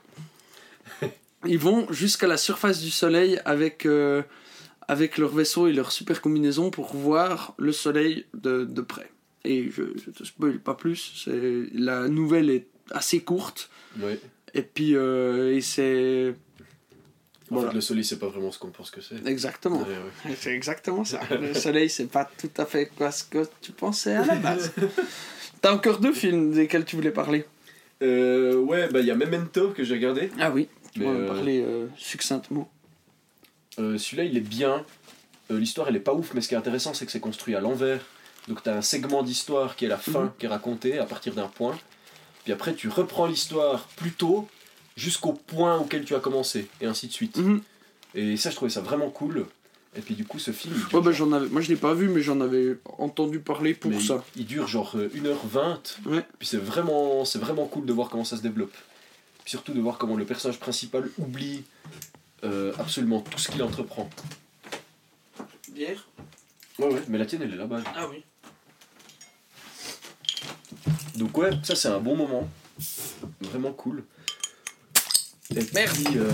Ils vont jusqu'à la surface du soleil avec, euh, avec leur vaisseau et leur super combinaison pour voir le soleil de, de près. Et je, je te spoil pas plus, la nouvelle est assez courte. Ouais. Et puis, euh, et c'est. En Voilà. fait, le soleil, c'est pas vraiment ce qu'on pense que c'est. Exactement. Ouais, ouais. [laughs] C'est exactement ça. [laughs] Le soleil, c'est pas tout à fait quoi ce que tu pensais à la base. [laughs] T'as encore deux films desquels tu voulais parler? Euh, ouais, bah il y a Memento que j'ai regardé. Ah oui, tu vas me euh, parler euh, succinctement. Euh, Celui-là, il est bien. L'histoire, elle est pas ouf, mais ce qui est intéressant, c'est que c'est construit à l'envers. Donc, tu as un segment d'histoire qui est la fin, Mhm. qui est raconté à partir d'un point. Puis après, tu reprends l'histoire plus tôt jusqu'au point auquel tu as commencé, et ainsi de suite. Mhm. Et ça, je trouvais ça vraiment cool. Et puis, du coup, ce film. Ouais, bah, j'en avais... Moi, je l'ai pas vu, mais j'en avais entendu parler pour mais ça. Il, il dure genre euh, 1h20. Ouais. Puis c'est vraiment, c'est vraiment cool de voir comment ça se développe. Puis surtout de voir comment le personnage principal oublie euh, absolument tout ce qu'il entreprend. Bière Ouais, ouais, mais la tienne, elle est là-bas. Ah oui. Donc ouais, ça c'est un bon moment. Vraiment cool. Et Merde. puis, euh,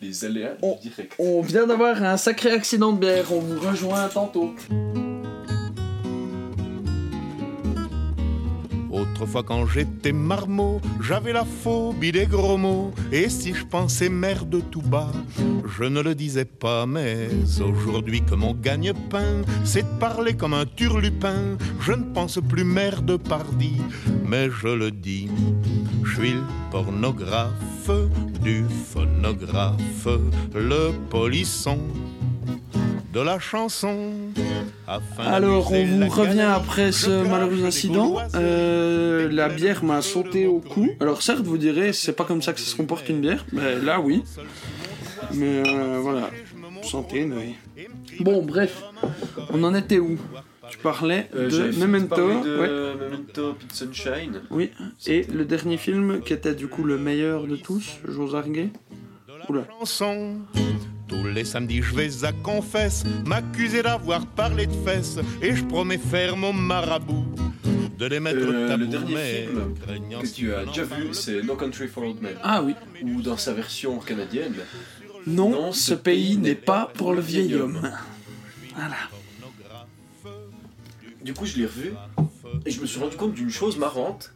Les aléas Oh. du direct. On vient d'avoir un sacré accident de bière, on vous rejoint tantôt. Autrefois quand j'étais marmot, j'avais la phobie des gros mots. Et si je pensais merde tout bas, je ne le disais pas. Mais aujourd'hui que mon gagne-pain, c'est de parler comme un turlupin. Je ne pense plus merde pardi, mais je le dis. Je suis le pornographe du phonographe, le polisson de la chanson. Afin Alors, on vous revient après ce malheureux incident. Euh, la bière m'a sauté au cou. Alors, certes, vous direz, c'est pas comme ça que ça se comporte une bière. Mais là, oui. Mais euh, voilà. Santé, oui. Bon, bref. On en était où? Tu parlais Euh, de Memento. parlé de ouais. Memento Pete Sunshine. Oui. Et le dernier film qui était du coup le meilleur de tous, J'ose arguer. Oula. Tous les samedis, je vais à confesse, m'accuser d'avoir parlé de fesses, et je promets faire mon marabout de les mettre Euh, tabou, le dernier mais film craignant que tu as déjà vu, c'est No Country for Old Men. Ah oui. Ou dans sa version canadienne, Non, Non, ce pays n'est pas pour le vieil homme. Voilà. Du coup, je l'ai revu et je me suis rendu compte d'une chose marrante.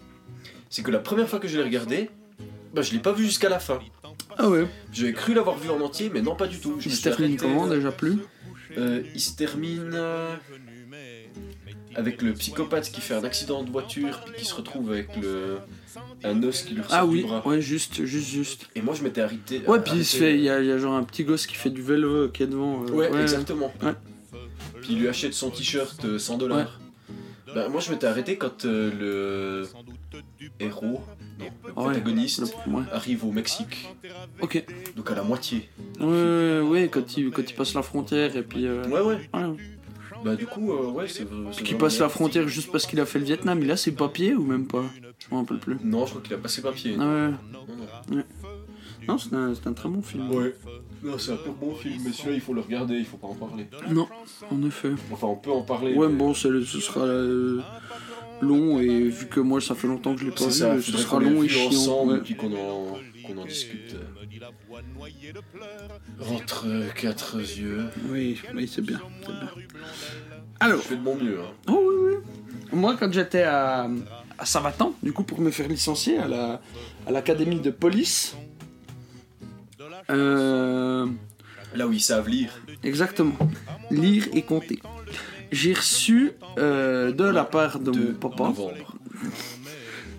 C'est que la première fois que je l'ai regardé, bah, je l'ai pas vu jusqu'à la fin. Ah ouais. J'avais cru l'avoir vu en entier, mais non, pas du tout. Je Il me se termine comment euh, déjà plus euh, Il se termine euh, avec le psychopathe qui fait un accident de voiture puis qui se retrouve avec le un os qui lui ressort Ah du oui, bras. ouais, juste, juste, juste. Et moi, je m'étais arrêté. Ouais, euh, puis il se arrêté- fait, il y, a- il y a genre un petit gosse qui fait du vélo qui est devant. euh, Ouais, exactement. Ouais. Puis il lui achète son t-shirt euh, 100 dollars. Bah, moi je m'étais arrêté quand euh, le héros, non, le protagoniste, ouais. arrive au Mexique, Ok. donc à la moitié. Ouais, ouais, ouais, quand il, quand il passe la frontière et puis. euh, Ouais, ouais. ouais. Bah, du coup, euh, ouais, c'est. c'est Puis qu'il vraiment passe bien. la frontière juste parce qu'il a fait le Vietnam, il a ses papiers ou même pas? Je m'en rappelle plus. Non, je crois qu'il a passé papier. Ah ouais. Non, non. Non, c'est un, c'est un très bon film. Ouais. Non, c'est un peu bon film, mais celui-là il faut le regarder, il faut pas en parler. Non, en effet. Enfin, on peut en parler. Ouais, mais- bon, ce sera euh, long et vu que moi ça fait longtemps que je l'ai pas vu, ça, ce sera long et chiant. ensemble ouais. et puis qu'on en, qu'on en discute. Entre euh, quatre yeux. Oui, oui, c'est bien, bien. Alors, Je fais de mon mieux. Hein. oh oui, oui. Moi, quand j'étais à, à Savatan, du coup, pour me faire licencier à la à l'académie de police, euh, Là où ils savent lire. exactement, lire et compter. J'ai reçu euh, de la part de, de mon papa novembre.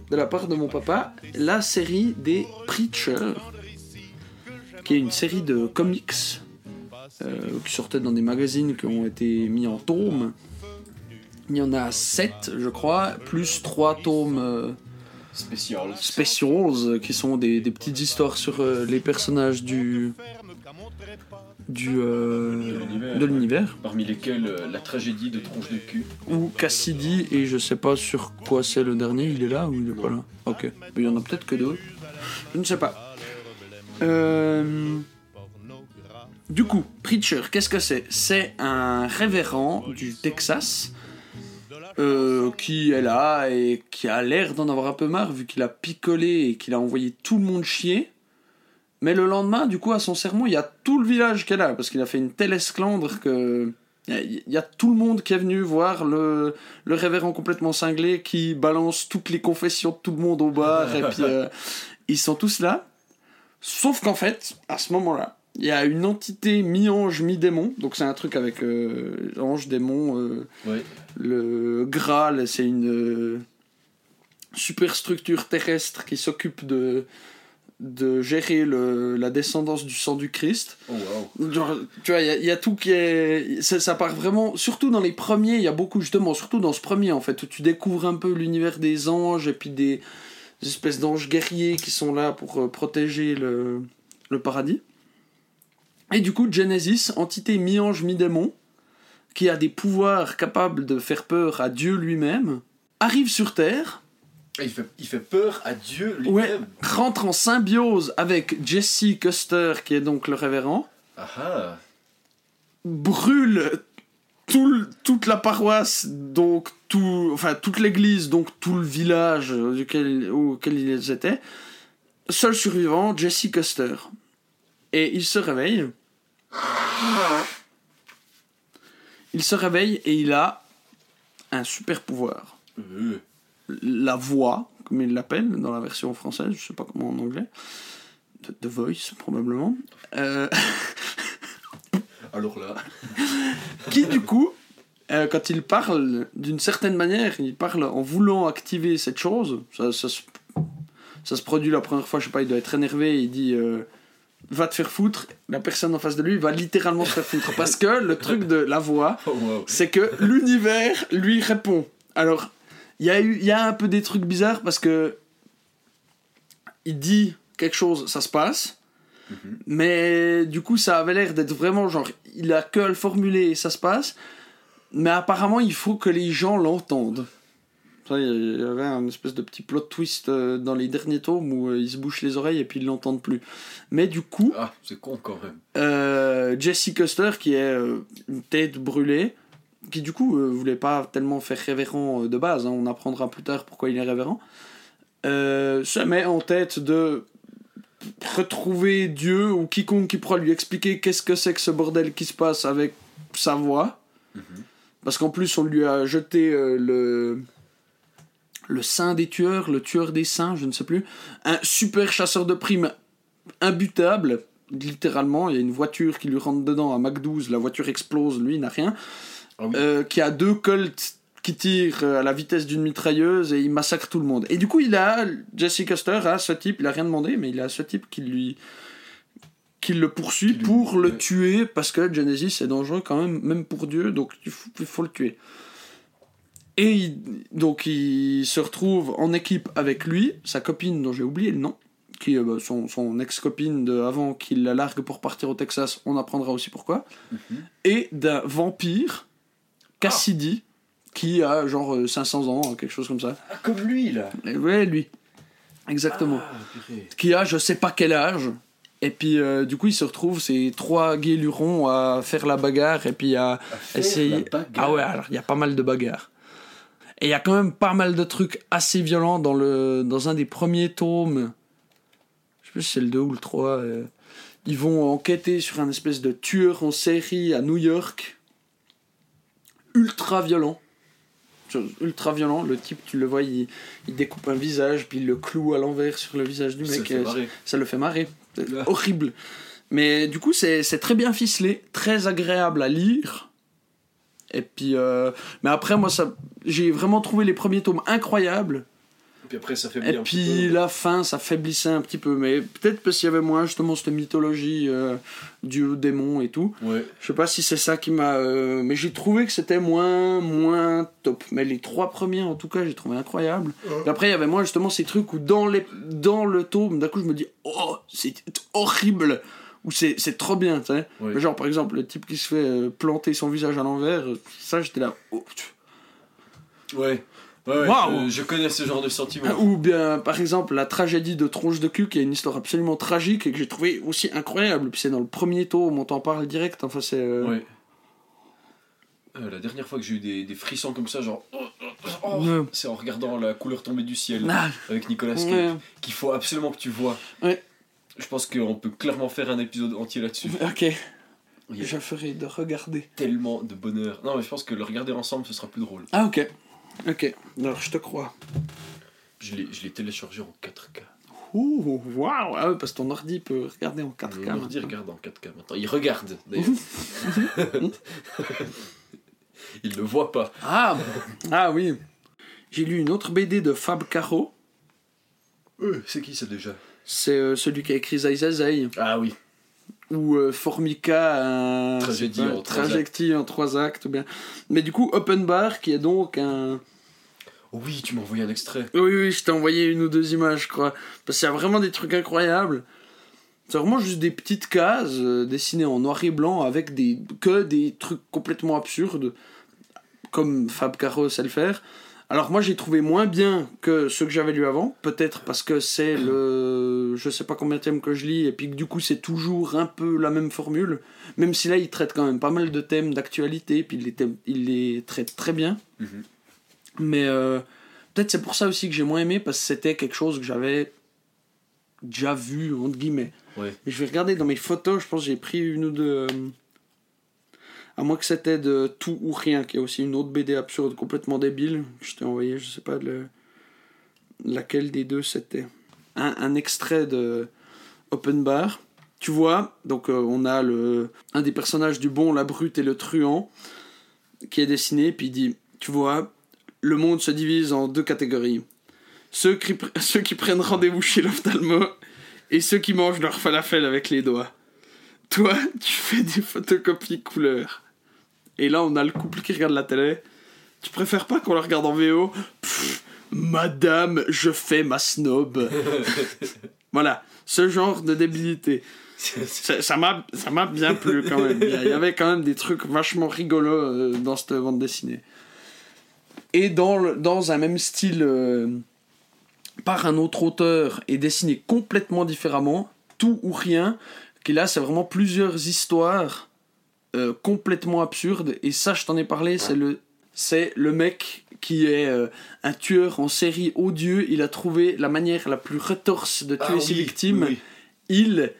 de la part de mon papa la série des Preachers, qui est une série de comics euh, qui sortaient dans des magazines qui ont été mis en tomes. Il y en a 7, je crois, plus 3 tomes euh, specials, qui sont des, des petites histoires sur euh, les personnages du, du euh, de l'univers. Parmi lesquels euh, la tragédie de tronche de cul. ou Cassidy et je sais pas sur quoi c'est le dernier, il est là ou il est pas là? Ok, Mais il y en a peut-être que deux. Je ne sais pas. Euh, Du coup, Preacher, qu'est-ce que c'est? C'est un révérend du Texas euh, qui est là et qui a l'air d'en avoir un peu marre vu qu'il a picolé et qu'il a envoyé tout le monde chier. Mais le lendemain, du coup, à son sermon, il y a tout le village qui est là parce qu'il a fait une telle esclandre que il y, a- tout le monde qui est venu voir le, le révérend complètement cinglé qui balance toutes les confessions de tout le monde au bar et puis euh, ils sont tous là. Sauf qu'en fait, à ce moment-là, il y a une entité mi-ange, mi-démon. Donc c'est un truc avec euh, ange, démon. euh, Ouais. le Graal, c'est une euh, superstructure terrestre qui s'occupe de, de gérer le- la descendance du sang du Christ. Oh wow. Genre, tu vois, il y a- il y, a tout qui est. Ça, ça part vraiment. Surtout dans les premiers, il y a beaucoup, justement, surtout dans ce premier, en fait, où tu découvres un peu l'univers des anges et puis des, des espèces d'anges guerriers qui sont là pour euh, protéger le, le paradis. Et du coup, Genesis, entité mi-ange, mi-démon, qui a des pouvoirs capables de faire peur à Dieu lui-même, arrive sur Terre. Il fait, il fait peur à Dieu Ouais, lui-même. rentre en symbiose avec Jesse Custer, qui est donc le révérend, Ah ah. brûle tout le- toute la paroisse, donc tout, enfin toute l'église, donc tout le village duquel, auquel ils étaient. Seul survivant, Jesse Custer. Et il se réveille. Il se réveille et il a un super pouvoir. Euh, La voix, comme il l'appelle dans la version française, je sais pas comment en anglais. The, The Voice, probablement. Euh, [laughs] Alors là. [laughs] qui du coup, euh, quand il parle d'une certaine manière, il parle en voulant activer cette chose. Ça, ça, se, ça se produit la première fois, je sais pas, il doit être énervé, il dit euh, va te faire foutre. La personne en face de lui va littéralement se faire foutre parce que le truc de la voix, [laughs] Oh wow. c'est que l'univers lui répond. Alors, il y a eu, il y a un peu des trucs bizarres parce que il dit quelque chose, ça se passe. Mais du coup, ça avait l'air d'être vraiment genre, il a que à le formuler et ça se passe. Mais apparemment, il faut que les gens l'entendent. Il y avait un espèce de petit plot twist euh, dans les derniers tomes où euh, ils se bouchent les oreilles et puis ils l'entendent plus. Mais du coup, Ah, c'est con quand même. euh, Jesse Custer, qui est euh, une tête brûlée, qui du coup euh, voulait pas tellement faire révérend euh, de base, hein, on apprendra plus tard pourquoi il est révérend, euh, se met en tête de retrouver Dieu ou quiconque qui pourra lui expliquer qu'est-ce que c'est que ce bordel qui se passe avec sa voix. Parce qu'en plus, on lui a jeté le. Le saint des tueurs, le tueur des saints, je ne sais plus. Un super chasseur de primes imbutable, littéralement. Il y a une voiture qui lui rentre dedans à Mac 12, la voiture explose, lui il n'a rien. Ah oui. Euh, qui a deux colts qui tirent euh, à la vitesse d'une mitrailleuse et il massacre tout le monde. Et du coup, il a Jesse Custer a ce type, il a rien demandé, mais il a ce type qui lui qui le poursuit Qui lui- pour le ouais. tuer parce que Genesis est dangereux quand même, même pour Dieu, donc il faut, il faut le tuer. Et il- donc il se retrouve en équipe avec lui, sa copine dont j'ai oublié le nom, qui est bah, son, son ex-copine de avant qu'il la largue pour partir au Texas, on apprendra aussi pourquoi, et d'un vampire, Cassidy, qui a genre euh, 500 ans, quelque chose comme ça. Ah, comme lui là. Ouais, lui. Exactement. Ah. Qui a je sais pas quel âge. Et puis euh, du coup, il se retrouve ces trois guélurons à faire la bagarre et puis à, essayer. Ah ouais, alors il y a pas mal de bagarres. Et il y a quand même pas mal de trucs assez violents dans, le, dans un des premiers tomes. Je sais plus si c'est le 2 ou le 3. euh, ils vont enquêter sur un espèce de tueur en série à New York. Ultra violent. Ultra violent. Le type, tu le vois, il, il découpe un visage, puis il le cloue à l'envers sur le visage du mec. ça le fait marrer. Ah. horrible. Mais du coup, c'est c'est très bien ficelé, très agréable à lire. Et puis, euh, mais après, moi, ça, j'ai vraiment trouvé les premiers tomes incroyables. Puis après, ça fait bien. Et puis la fin, ça faiblissait un petit peu. Mais peut-être parce qu'il y avait moins justement cette mythologie euh, du démon et tout. Ouais. Je sais pas si c'est ça qui m'a. euh, Mais j'ai trouvé que c'était moins, moins top. Mais les trois premiers, en tout cas, j'ai trouvé incroyable. Et après, il y avait moins justement ces trucs où dans, les... dans le tome, d'un coup, je me dis Oh, c'est horrible Ou c'est c'est trop bien, tu sais. Ouais. Genre, par exemple, le type qui se fait euh, planter son visage à l'envers, ça, j'étais là. Oh, tu- Ouais. Ouais, je, je connais ce genre de sentiment. Ou bien, par exemple, la tragédie de Tronche de cul, qui est une histoire absolument tragique et que j'ai trouvé aussi incroyable. Puis c'est dans le premier tome, on t'en parle direct. Enfin, c'est. euh, Ouais. Euh, la dernière fois que j'ai eu des, des frissons comme ça, genre. oh, oh, Ouais. C'est en regardant la couleur tombée du ciel Ah, avec Nicolas Cage, qu'il faut absolument que tu vois. Ouais. Je pense qu'on peut clairement faire un épisode entier là-dessus. Ok, je ferai de regarder. tellement de bonheur. Non, mais je pense que le regarder ensemble, ce sera plus drôle. Ah, ok. Ok, alors je te crois. Je l'ai téléchargé en 4K. Ouh, waouh Ah ouais, parce que ton ordi peut regarder en 4K. Mon ordi regarde en 4K maintenant. Il regarde, d'ailleurs. [laughs] Il ne voit pas. Ah, ah oui. J'ai lu une autre BD de Fab Caro. Euh, c'est qui ça déjà? C'est euh, celui qui a écrit Zai Zai Zai. Ah oui. Ou euh, Formica, un... Tragédie en trois tragédie en trois actes. ou bien. Mais du coup, Open Bar, qui est donc un... Oui, tu m'as envoyé un extrait. Oui, oui, je t'ai envoyé une ou deux images, je crois. Parce qu'il y a vraiment des trucs incroyables. C'est vraiment juste des petites cases euh, dessinées en noir et blanc avec des que des trucs complètement absurdes, comme Fab Caro sait le faire. Alors moi j'ai trouvé moins bien que ceux que j'avais lu avant, peut-être parce que c'est le je sais pas combien de thèmes que je lis et puis que du coup c'est toujours un peu la même formule, même si là il traite quand même pas mal de thèmes d'actualité puis il les, thèmes- il les traite très bien. Mhm. Mais euh, peut-être c'est pour ça aussi que j'ai moins aimé, parce que c'était quelque chose que j'avais déjà vu, entre guillemets. Ouais. Mais je vais regarder dans mes photos, je pense que j'ai pris une ou deux. À moins que c'était de Tout ou Rien, qui est aussi une autre BD absurde, complètement débile. Je t'ai envoyé, je sais pas laquelle des deux c'était. Un, extrait de Open Bar. Tu vois, donc euh, on a le, un des personnages du bon, la brute et le truand, qui est dessiné, puis il dit Tu vois, le monde se divise en deux catégories. Ceux qui, ceux qui prennent rendez-vous chez l'ophtalmo et ceux qui mangent leur falafel avec les doigts. Toi, tu fais des photocopies couleur. Et là, on a le couple qui regarde la télé. Tu préfères pas qu'on la regarde en VO Pff, Madame, je fais ma snob. [laughs] voilà, ce genre de débilité. Ça m'a ça m'a bien plu quand même. Il y avait quand même des trucs vachement rigolos euh, dans cette bande dessinée. Et dans, le- dans un même style euh, par un autre auteur et dessiné complètement différemment, tout ou rien, qui là c'est vraiment plusieurs histoires euh, complètement absurdes. Et ça, je t'en ai parlé, c'est le, c'est le mec qui est euh, un tueur en série odieux. Il a trouvé la manière la plus retorse de tuer Ah ses oui, victimes oui, ils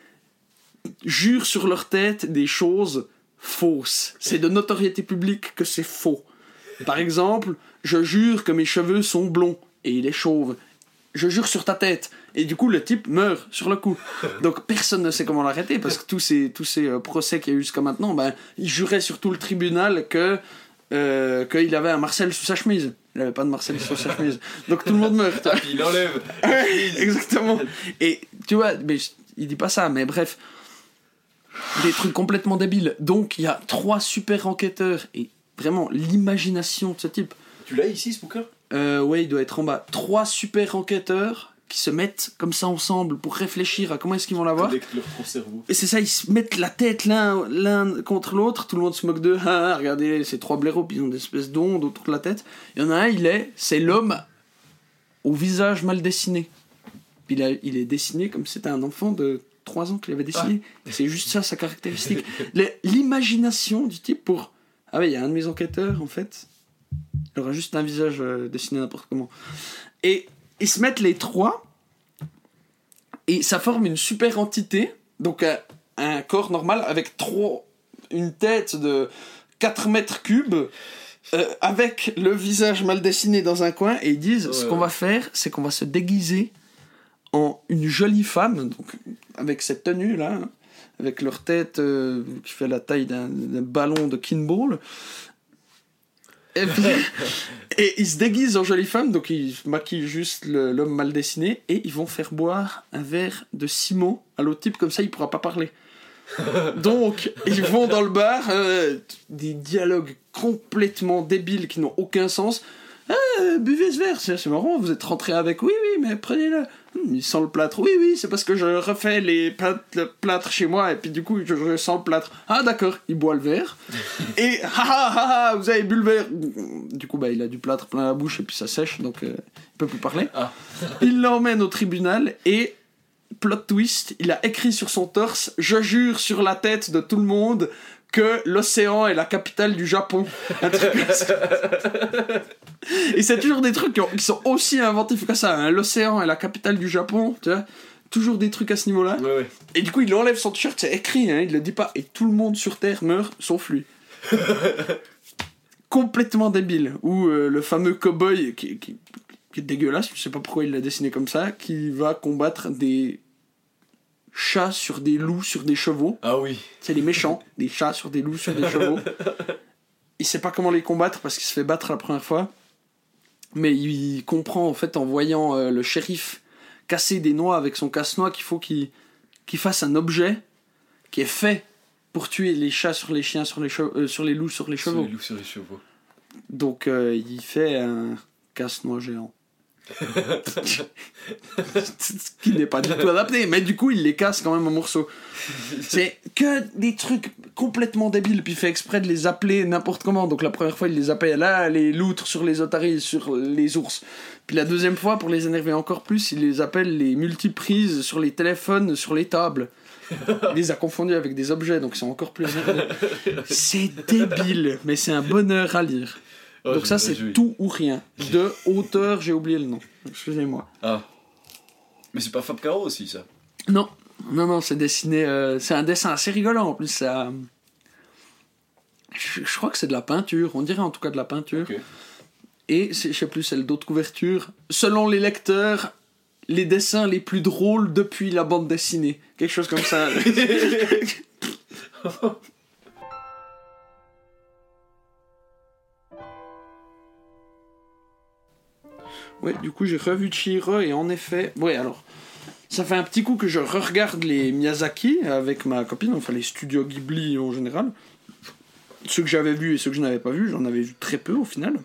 jurent sur leur tête des choses fausses. C'est de notoriété publique que c'est faux. Par exemple, je jure que mes cheveux sont blonds et il est chauve. Je jure sur ta tête. Et du coup, le type meurt sur le coup. Donc personne ne sait comment l'arrêter parce que tous ces, tous ces euh, procès qu'il y a eu jusqu'à maintenant, ben, il jurait sur tout le tribunal que euh, qu'il avait un Marcel sous sa chemise. Il n'avait pas de Marcel sous sa chemise. Donc tout le monde meurt. Puis [laughs] il enlève. Exactement. Et tu vois, mais je- il dit pas ça, mais bref. Des trucs complètement débiles. Donc il y a trois super enquêteurs et vraiment l'imagination de ce type. Tu l'as ici ce bouquin Euh, ouais, il doit être en bas. Trois super enquêteurs qui se mettent comme ça ensemble pour réfléchir à comment est-ce qu'ils vont l'avoir. Et c'est ça, ils se mettent la tête l'un l'un contre l'autre, tout le monde se moque d'eux. Ah, ah, regardez, ces trois blaireaux, puis ils ont des espèces d'ondes autour de la tête. Il y en a un, il est, c'est l'homme au visage mal dessiné. Puis il, a- il est dessiné comme si c'était un enfant de 3 ans qu'il avait dessiné. C'est juste ça sa caractéristique. [laughs] L'imagination du type pour. Ah ouais, il y a un de mes enquêteurs en fait. Il aura juste un visage euh, dessiné n'importe comment. Et ils se mettent les trois et ça forme une super entité. Donc un, un corps normal avec trois, une tête de 4 mètres cubes. euh, avec le visage mal dessiné dans un coin et ils disent ce qu'on va faire c'est qu'on va se déguiser en une jolie femme donc avec cette tenue là avec leur tête euh, qui fait la taille d'un d'un ballon de kinball Et, puis- [laughs] et ils se déguisent en jolie femme, donc ils maquillent juste l'homme mal dessiné, et ils vont faire boire un verre de ciment à l'autre type, comme ça il pourra pas parler. [laughs] Donc, ils vont dans le bar, euh, des dialogues complètement débiles qui n'ont aucun sens. Ah, buvez ce verre, c'est marrant, vous êtes rentré avec. Oui, oui, mais prenez-le. Il sent le plâtre. Oui, oui, c'est parce que je refais les plâtres, le plâtre chez moi et puis du coup, je, je sens le plâtre. Ah, d'accord, il boit le verre. [laughs] et ah, ah, ah, ah, vous avez bu le verre. Du coup, bah, il a du plâtre plein la bouche et puis ça sèche, donc euh, il peut plus parler. Ah. il l'emmène au tribunal et plot twist, il a écrit sur son torse Je jure sur la tête de tout le monde que l'océan est la capitale du Japon. [laughs] Un truc. Et c'est toujours des trucs qui, ont- qui sont aussi inventifs que ça. hein. L'océan est la capitale du Japon, tu vois. Toujours des trucs à ce niveau-là. Ouais, ouais. Et du coup, il enlève son t-shirt, c'est écrit, hein, il le dit pas. Et tout le monde sur Terre meurt, sauf lui. [laughs] Complètement débile. Ou euh, le fameux cowboy qui, qui, qui est dégueulasse, je sais pas pourquoi il l'a dessiné comme ça, qui va combattre des chats sur des loups sur des chevaux. Ah oui. C'est les méchants, [laughs] des chats sur des loups sur des chevaux. [laughs] Il sait pas comment les combattre parce qu'il se fait battre la première fois. Mais il comprend en fait en voyant euh, le shérif casser des noix avec son casse-noix qu'il faut qu'il fasse un objet qui est fait pour tuer les chats sur les chiens, sur les, euh, sur les loups, sur les Sur chevaux. les loups sur les chevaux. Donc euh, il fait un casse-noix géant. [laughs] Qui n'est pas du tout adapté, mais du coup il les casse quand même en morceaux. C'est que des trucs complètement débiles, puis il fait exprès de les appeler n'importe comment. Donc la première fois il les appelle là, les loutres sur les otaries, sur les ours. Puis la deuxième fois, pour les énerver encore plus, il les appelle les multiprises sur les téléphones, sur les tables. Il les a confondus avec des objets, donc sont encore plus. C'est débile, mais c'est un bonheur à lire. Oh, Donc ça c'est tout ou rien. De auteur, j'ai oublié le nom. Excusez-moi. Ah. Mais c'est pas Fab Caro aussi, ça. Non, non, non, c'est dessiné. euh, c'est un dessin assez rigolant en plus. Ça, je, je crois que c'est de la peinture. On dirait en tout cas de la peinture. Et je sais plus, c'est le dos de couverture. Selon les lecteurs, les dessins les plus drôles depuis la bande dessinée. Quelque chose comme ça. [laughs] [laughs] Ouais, du coup, j'ai revu Chihiro et en effet, ouais, alors, ça fait un petit coup que je re-regarde les Miyazaki avec ma copine, enfin les studios Ghibli en général. Ceux que j'avais vus et ceux que je n'avais pas vus, j'en avais vu très peu au final.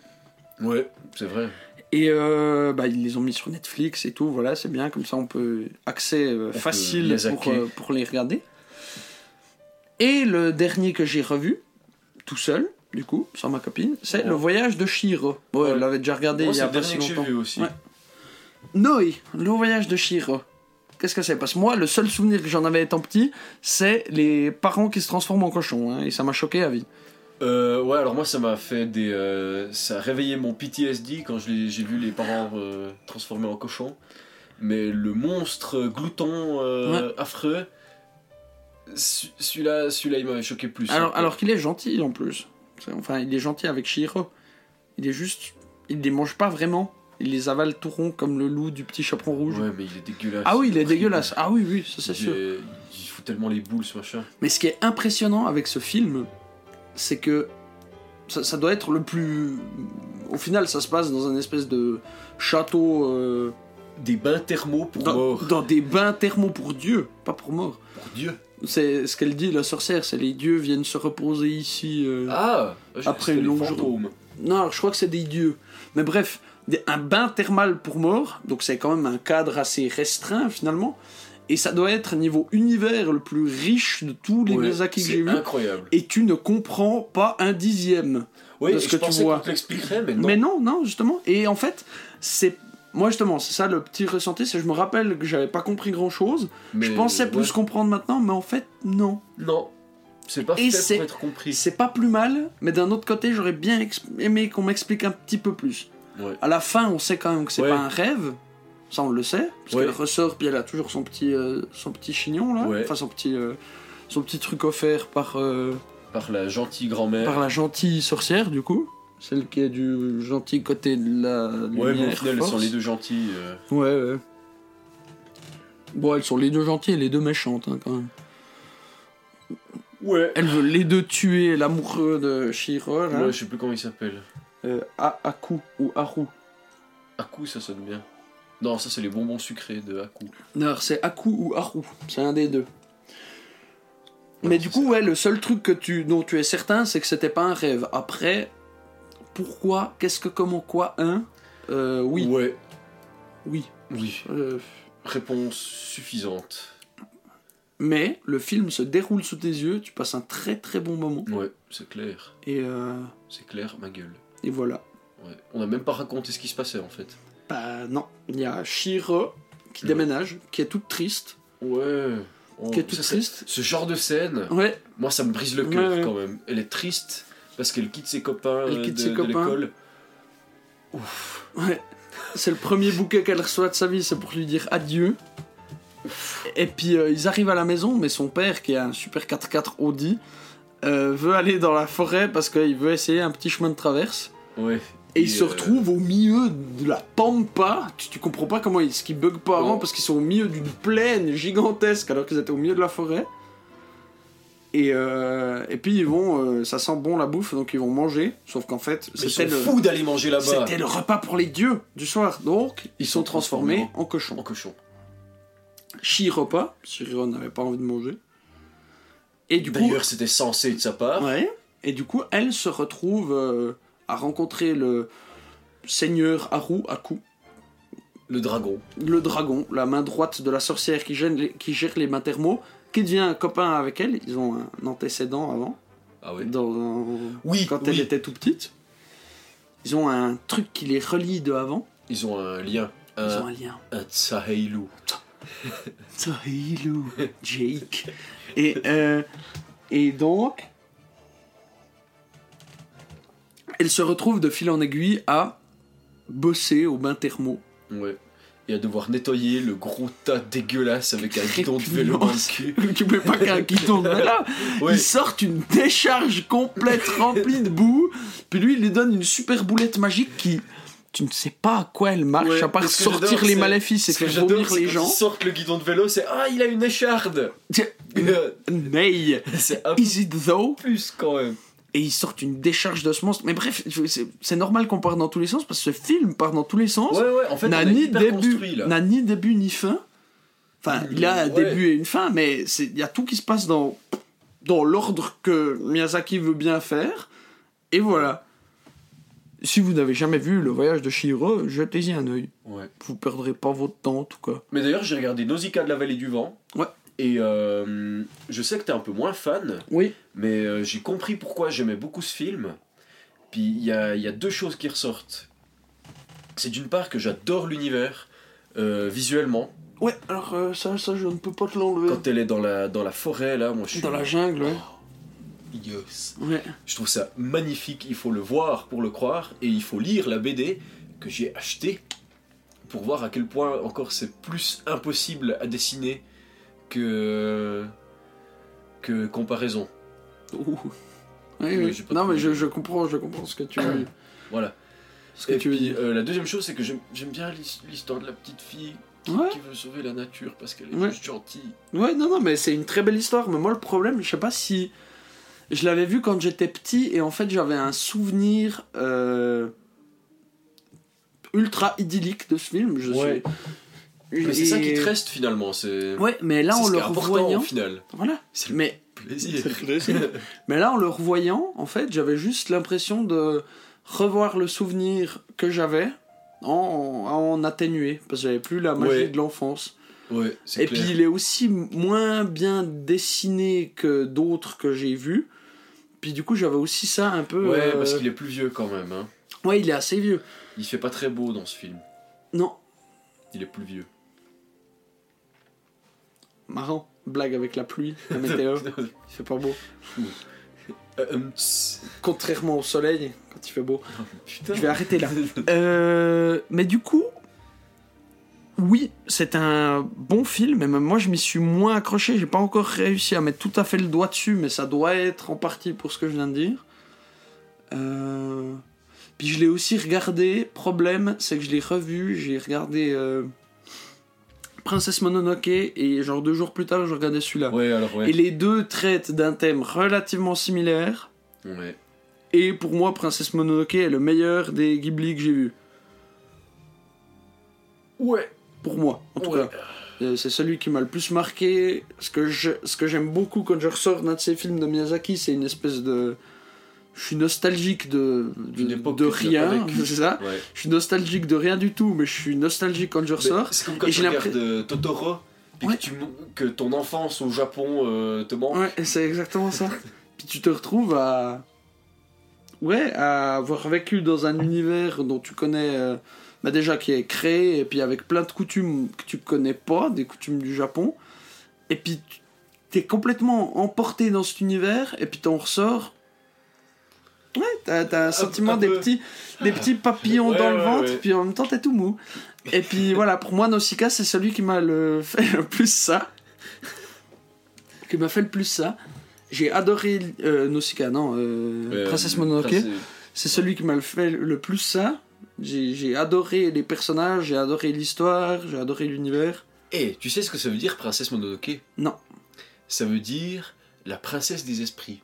Ouais, c'est vrai. Et euh, bah, ils les ont mis sur Netflix et tout, voilà, c'est bien, comme ça on peut accès euh, facile euh, pour, euh, pour les regarder. Et le dernier que j'ai revu, tout seul, du coup, sans ma copine, c'est Oh. Le Voyage de Shiro. Ouais, Ouais. elle l'avait déjà regardé Moi, il y a pas si longtemps. vu aussi. Ouais. Noi, Le Voyage de Shiro. Qu'est-ce que c'est? Parce que moi, le seul souvenir que j'en avais étant petit, c'est les parents qui se transforment en cochons, hein, et ça m'a choqué à vie. Euh, ouais, alors moi ça m'a fait des. euh, ça a réveillé mon PTSD quand j'ai vu les parents euh, transformés en cochons. Mais le monstre glouton euh, affreux, ce- celui-là celui il m'avait choqué plus. Alors, encore. alors qu'il est gentil en plus. Enfin, il est gentil avec Shiro. Il est juste. Il les mange pas vraiment. Il les avale tout rond comme le loup du petit chaperon rouge. Ouais, mais il est dégueulasse. ah oui, il est dégueulasse. Ah oui, oui, ça c'est sûr. Il fout tellement les boules ce machin. Mais ce qui est impressionnant avec ce film, c'est que ça, ça doit être le plus. Au final, ça se passe dans un espèce de château. euh, Des bains thermaux pour dans, morts. dans des bains thermaux pour Dieu, pas pour mort. Pour Dieu. C'est ce qu'elle dit, la sorcière, c'est les dieux viennent se reposer ici. euh. Ah Après une longue fantômes. Non, alors, je crois que c'est des dieux. Mais bref, un bain thermal pour mort, donc c'est quand même un cadre assez restreint finalement. Et ça doit être niveau univers le plus riche de tous les Ouais, Miyazaki que j'ai vus. incroyable. Et tu ne comprends pas un dixième. Oui, de je ce que tu vois. l'expliquerait, mais non. Mais non, non, justement. Et en fait, c'est. Moi, justement, c'est ça le petit ressenti, c'est que je me rappelle que j'avais pas compris grand chose. Mais, je pensais plus comprendre maintenant, mais en fait, non. Non. C'est pas fait c'est- pour être compris. C'est pas plus mal, mais d'un autre côté, j'aurais bien aimé qu'on m'explique un petit peu plus. Ouais. À la fin, on sait quand même que c'est Ouais. pas un rêve. Ça, on le sait. Parce qu'elle ressort, puis elle a toujours son petit, euh, son petit chignon, là. Enfin, son petit, euh, son petit truc offert par, euh, Par la gentille grand-mère. par la gentille sorcière, du coup. Celle qui est du gentil côté de la Ouais, mais au final, elles sont les deux gentilles. euh. Ouais, ouais. Bon, elles sont les deux gentilles et les deux méchantes, hein, quand même. Ouais. Elles veulent les deux tuer l'amoureux de Shiro, là. Ouais, je sais plus comment il s'appelle. Euh, A- Aku ou Haru. Aku, ça sonne bien. Non, ça c'est les bonbons sucrés de Aku. Non, alors, c'est Aku ou Haru. C'est un des deux. Mais du coup, ouais, le seul truc que tu, dont tu es certain, c'est que c'était pas un rêve. Après, pourquoi, qu'est-ce que, comment, quoi, hein Euh, Oui, Ouais, oui. oui. Euh, Réponse suffisante. mais le film se déroule sous tes yeux, tu passes un très très bon moment. Ouais, c'est clair. Et, euh, C'est clair, ma gueule. et voilà. Ouais. On n'a même pas raconté ce qui se passait en fait. Bah non, il y a Shiro qui Ouais. déménage, qui est toute triste. Ouais. Oh, Qui est toute ça, c'est- triste. Ce genre de scène, Ouais, moi ça me brise le cœur ouais. quand même. Elle est triste parce qu'elle quitte ses copains Elle euh, quitte de, ses de copains. l'école. ouais. C'est le premier bouquet qu'elle reçoit de sa vie, c'est pour lui dire adieu. Et puis euh, ils arrivent à la maison, mais son père, qui a un super 4x4 Audi, euh, veut aller dans la forêt parce qu'il veut essayer un petit chemin de traverse. Ouais. Et il se euh, retrouve au milieu de la pampa. Tu, tu comprends pas comment ils, ce qu'ils bug pas avant Non. parce qu'ils sont au milieu d'une plaine gigantesque alors qu'ils étaient au milieu de la forêt. Et, euh, et puis ils vont, euh, ça sent bon la bouffe donc ils vont manger. Sauf qu'en fait c'était le, fous d'aller manger là-bas. c'était le repas pour les dieux du soir. Donc ils, sont transformés en cochons. En cochon. Chi-repas. Shiro n'avait pas envie de manger. Et du coup, D'ailleurs, c'était censé de sa part. Ouais. Et du coup, elle se retrouve euh, à rencontrer le seigneur Haru Aku, Le dragon. le dragon, la main droite de la sorcière qui gère les, qui gère les mains thermaux, qui devient un copain avec elle. Ils ont un antécédent avant, Ah dans, dans- Oui, quand oui. elle était tout petite. Ils ont un truc qui les relie de avant. Ils ont un lien. Ils ont Un, lien. un Tsaheilu. Tahilou, Jake. Et, euh, et donc, elle se retrouve de fil en aiguille à bosser au bain thermo. Ouais. Et à devoir nettoyer le gros tas dégueulasse avec un guidon de vélo dans le cul. [laughs] tu peux pas qu'un [laughs] guidon de là. Ouais. Ils sortent une décharge complète remplie de boue. Puis lui, il lui donne une super boulette magique qui. Tu ne sais pas à quoi elle marche, Ouais, à part sortir les maléfices et faire j'adore, vomir les gens. ils sortent le guidon de vélo, c'est Ah, il a une écharde Mais, [laughs] C'est un peu is it though? plus quand même. Et ils sortent une décharge de ce monstre. Mais bref, c'est- normal qu'on part dans tous les sens parce que ce film part dans tous les sens. Ouais, ouais, en fait, n'a ni début, n'a ni début ni fin. Enfin, il a un Ouais. début et une fin, mais il y a tout qui se passe dans dans l'ordre que Miyazaki veut bien faire. Et voilà. Si vous n'avez jamais vu le voyage de Shihiro, jetez-y un œil. Vous perdrez pas votre temps en tout cas. Mais d'ailleurs, j'ai regardé Nausicaa de la vallée du vent. Ouais. Et euh, je sais que t'es un peu moins fan, Oui. mais euh, j'ai compris pourquoi j'aimais beaucoup ce film. Puis il y a, il y a deux choses qui ressortent. C'est d'une part que j'adore l'univers euh, visuellement. Ouais, alors ça, ça, je ne peux pas te l'enlever. Quand elle est dans la, dans la forêt, là, moi je suis. Dans la jungle, ouais. Yes. Ouais. Je trouve ça magnifique. Il faut le voir pour le croire et il faut lire la BD que j'ai achetée pour voir à quel point encore c'est plus impossible à dessiner que que comparaison. Ouh. Oui, Non, mais je, je comprends, je comprends ce que tu veux, [clears throat] Voilà. ce que Et tu veux puis dire. euh, la deuxième chose c'est que j'aime bien l'his- l'histoire de la petite fille qui, Ouais. qui veut sauver la nature parce qu'elle est Ouais. juste gentille. Ouais, non, non, mais c'est une très belle histoire. Mais moi, le problème, je sais pas si. Je l'avais vu quand j'étais petit et en fait, j'avais un souvenir euh, ultra idyllique de ce film. Je Ouais. suis... Mais c'est ça qui te reste finalement. C'est Ouais, mais là, en le revoyant. au final. Voilà. C'est le Mais, plaisir. [laughs] [laughs] Mais là, en le revoyant, en fait, j'avais juste l'impression de revoir le souvenir que j'avais en, en atténué. Parce que j'avais plus la magie Ouais. de l'enfance. ouais, Et clair. puis il est aussi moins bien dessiné que d'autres que j'ai vus. Puis du coup j'avais aussi ça un peu... Ouais, euh, parce qu'il est plus vieux quand même. Hein. Ouais, il est assez vieux. Il fait pas très beau dans ce film. Non, Il est plus vieux. Marrant. Blague avec la pluie, la météo. [laughs] il fait pas beau. Euh, tss. Contrairement au soleil, quand il fait beau. Putain. Je vais arrêter là. [laughs] Euh, mais du coup, oui, c'est un bon film. Et même moi, je m'y suis moins accroché. J'ai pas encore réussi à mettre tout à fait le doigt dessus, mais ça doit être en partie pour ce que je viens de dire. Euh, Puis je l'ai aussi regardé. Problème, c'est que je l'ai revu. J'ai regardé euh, Princesse Mononoke et genre deux jours plus tard, je regardais celui-là. Ouais, alors ouais. Et les deux traitent d'un thème relativement similaire. Ouais. Et pour moi, Princesse Mononoke est le meilleur des Ghibli que j'ai vu. Ouais. Pour moi, en tout Ouais. cas. C'est celui qui m'a le plus marqué. Ce que je- ce que j'aime beaucoup quand je ressors d'un de ces films de Miyazaki, c'est une espèce de. Je suis nostalgique de, de, rien, [laughs] c'est ça. Ouais. Je suis nostalgique de rien du tout, mais je suis nostalgique quand je ressors. C'est comme quand Et tu regardes euh, Totoro, puis Ouais. que, tu, que ton enfance au Japon euh, te manque. Ouais, c'est exactement ça. [laughs] Puis tu te retrouves à. Ouais, à avoir vécu dans un univers dont tu connais. euh, bah déjà qui est créé, et puis avec plein de coutumes que tu connais pas, des coutumes du Japon. Et puis tu- t'es complètement emporté dans cet univers, et puis t'en ressors. Ouais, t'as t'as un sentiment des petits, des petits papillons Ouais, dans le ventre, ouais. puis en même temps t'es tout mou. Et puis [laughs] voilà, pour moi, Nausicaa, c'est celui qui m'a le [laughs] fait le plus ça. Qui m'a fait le plus ça. J'ai adoré euh, Nausicaa, non, euh, Euh, Princesse Mononoke. C'est celui qui m'a le fait le plus ça. J'ai j'ai adoré les personnages, j'ai adoré l'histoire, j'ai adoré l'univers. Eh, tu sais ce que ça veut dire, princesse Mononoke Non. Ça veut dire la princesse des esprits.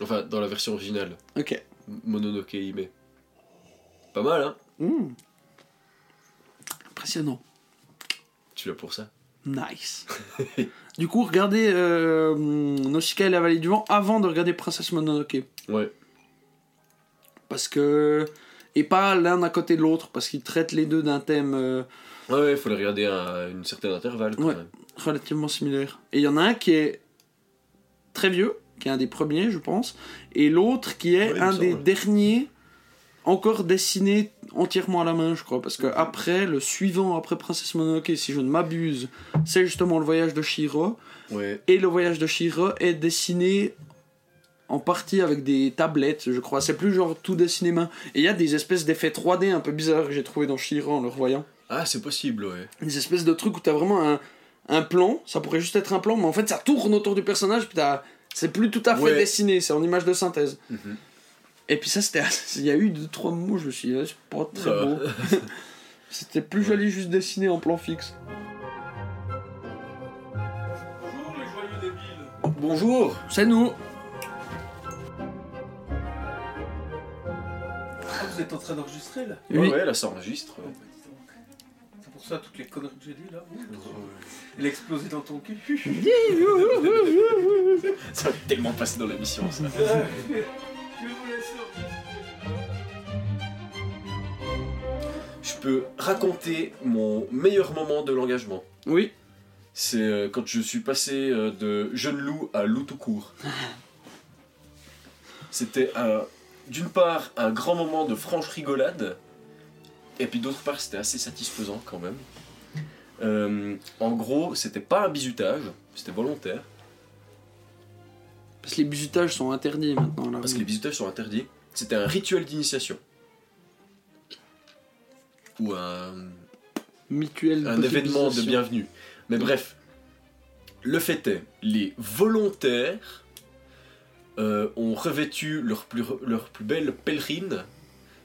Enfin, dans la version originale. Ok. Mononoke Hime. Pas mal, hein Hmm. Impressionnant. Tu l'as pour ça Nice. [laughs] du coup, regardez euh, Nausicaa et la vallée du vent avant de regarder Princesse Mononoke. Ouais. Parce que. Et pas l'un à côté de l'autre, parce qu'ils traitent les deux d'un thème euh, Ouais, ouais, faut les regarder à une certaine intervalle quand Ouais. même. relativement similaire. Et il y en a un qui est très vieux, qui est un des premiers, je pense, et l'autre qui est Ouais, un des derniers encore dessiné entièrement à la main, je crois. Parce que après, le suivant, après Princesse Mononoke, si je ne m'abuse, c'est justement le voyage de Shiro. Ouais. Et le voyage de Shiro est dessiné en partie avec des tablettes, je crois. C'est plus genre tout dessiné main. Et il y a des espèces d'effets 3D un peu bizarres que j'ai trouvé dans Shiro en le revoyant. Ah, c'est possible, ouais. Des espèces de trucs où t'as vraiment un, un plan, ça pourrait juste être un plan, mais en fait ça tourne autour du personnage, puis t'as. C'est plus tout à fait Ouais. dessiné, c'est en image de synthèse. Mhm. Et puis ça, c'était. Il y a eu deux, trois mots, je me suis dit, ouais, c'est pas très va. beau. [laughs] C'était plus Ouais. joli juste dessiné en plan fixe. Bonjour les joyeux débiles Bonjour C'est nous Ah, vous êtes en train d'enregistrer là? Oui. Ouais, ouais, là ça enregistre. Pour ça toutes les conneries que j'ai dit là. Il a explosé dans ton cul. [laughs] Ça va tellement passer dans l'émission, ça. Je peux raconter mon meilleur moment de l'engagement. Oui. C'est euh, quand je suis passé euh, de jeune loup à loup tout court. [laughs] C'était un- d'une part un grand moment de franche rigolade, et puis d'autre part c'était assez satisfaisant quand même. Euh, en gros, c'était pas un bizutage, c'était volontaire, Parce que les bisutages sont interdits maintenant. Là. parce que les bizutages sont interdits. C'était un rituel d'initiation. Ou un, Mutuel un événement de bienvenue. Mais bref, le fait est, les volontaires euh, ont revêtu leur plus, leur plus belle pèlerine,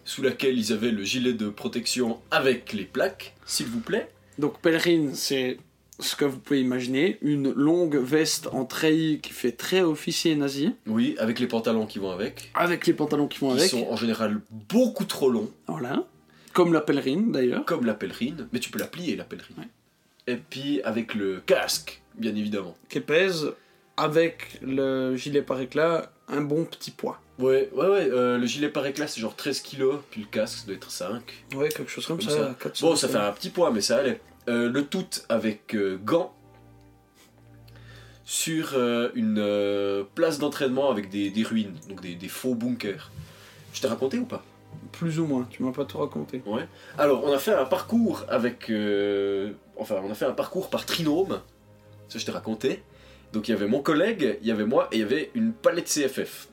sous laquelle ils avaient le gilet de protection avec les plaques, s'il vous plaît. Donc pèlerine, c'est ce que vous pouvez imaginer, une longue veste en treillis qui fait très officier nazi, Oui, avec les pantalons qui vont avec, avec les pantalons qui vont qui avec. sont en général beaucoup trop longs, Voilà. Comme la pèlerine d'ailleurs. comme la pèlerine, mais tu peux la plier la pèlerine. Ouais. Et puis avec le casque, bien évidemment. Qui pèse avec le gilet par éclat un bon petit poids. Ouais, ouais, ouais, euh, le gilet par éclat c'est genre 13 kilos, puis le casque ça doit être 5. Ouais, quelque chose comme, Comme ça. ça. 400, Bon, ça fait un petit poids, mais ça allait. Euh, le tout avec euh, gants sur euh, une place d'entraînement avec des, des ruines, donc des, des faux bunkers. Je t'ai raconté ou pas? Plus ou moins, tu m'as pas tout raconté. Alors, on a fait un parcours avec. euh, enfin, on a fait un parcours par trinôme. Ça, je t'ai raconté. Donc, il y avait mon collègue, il y avait moi, et il y avait une palette CFF.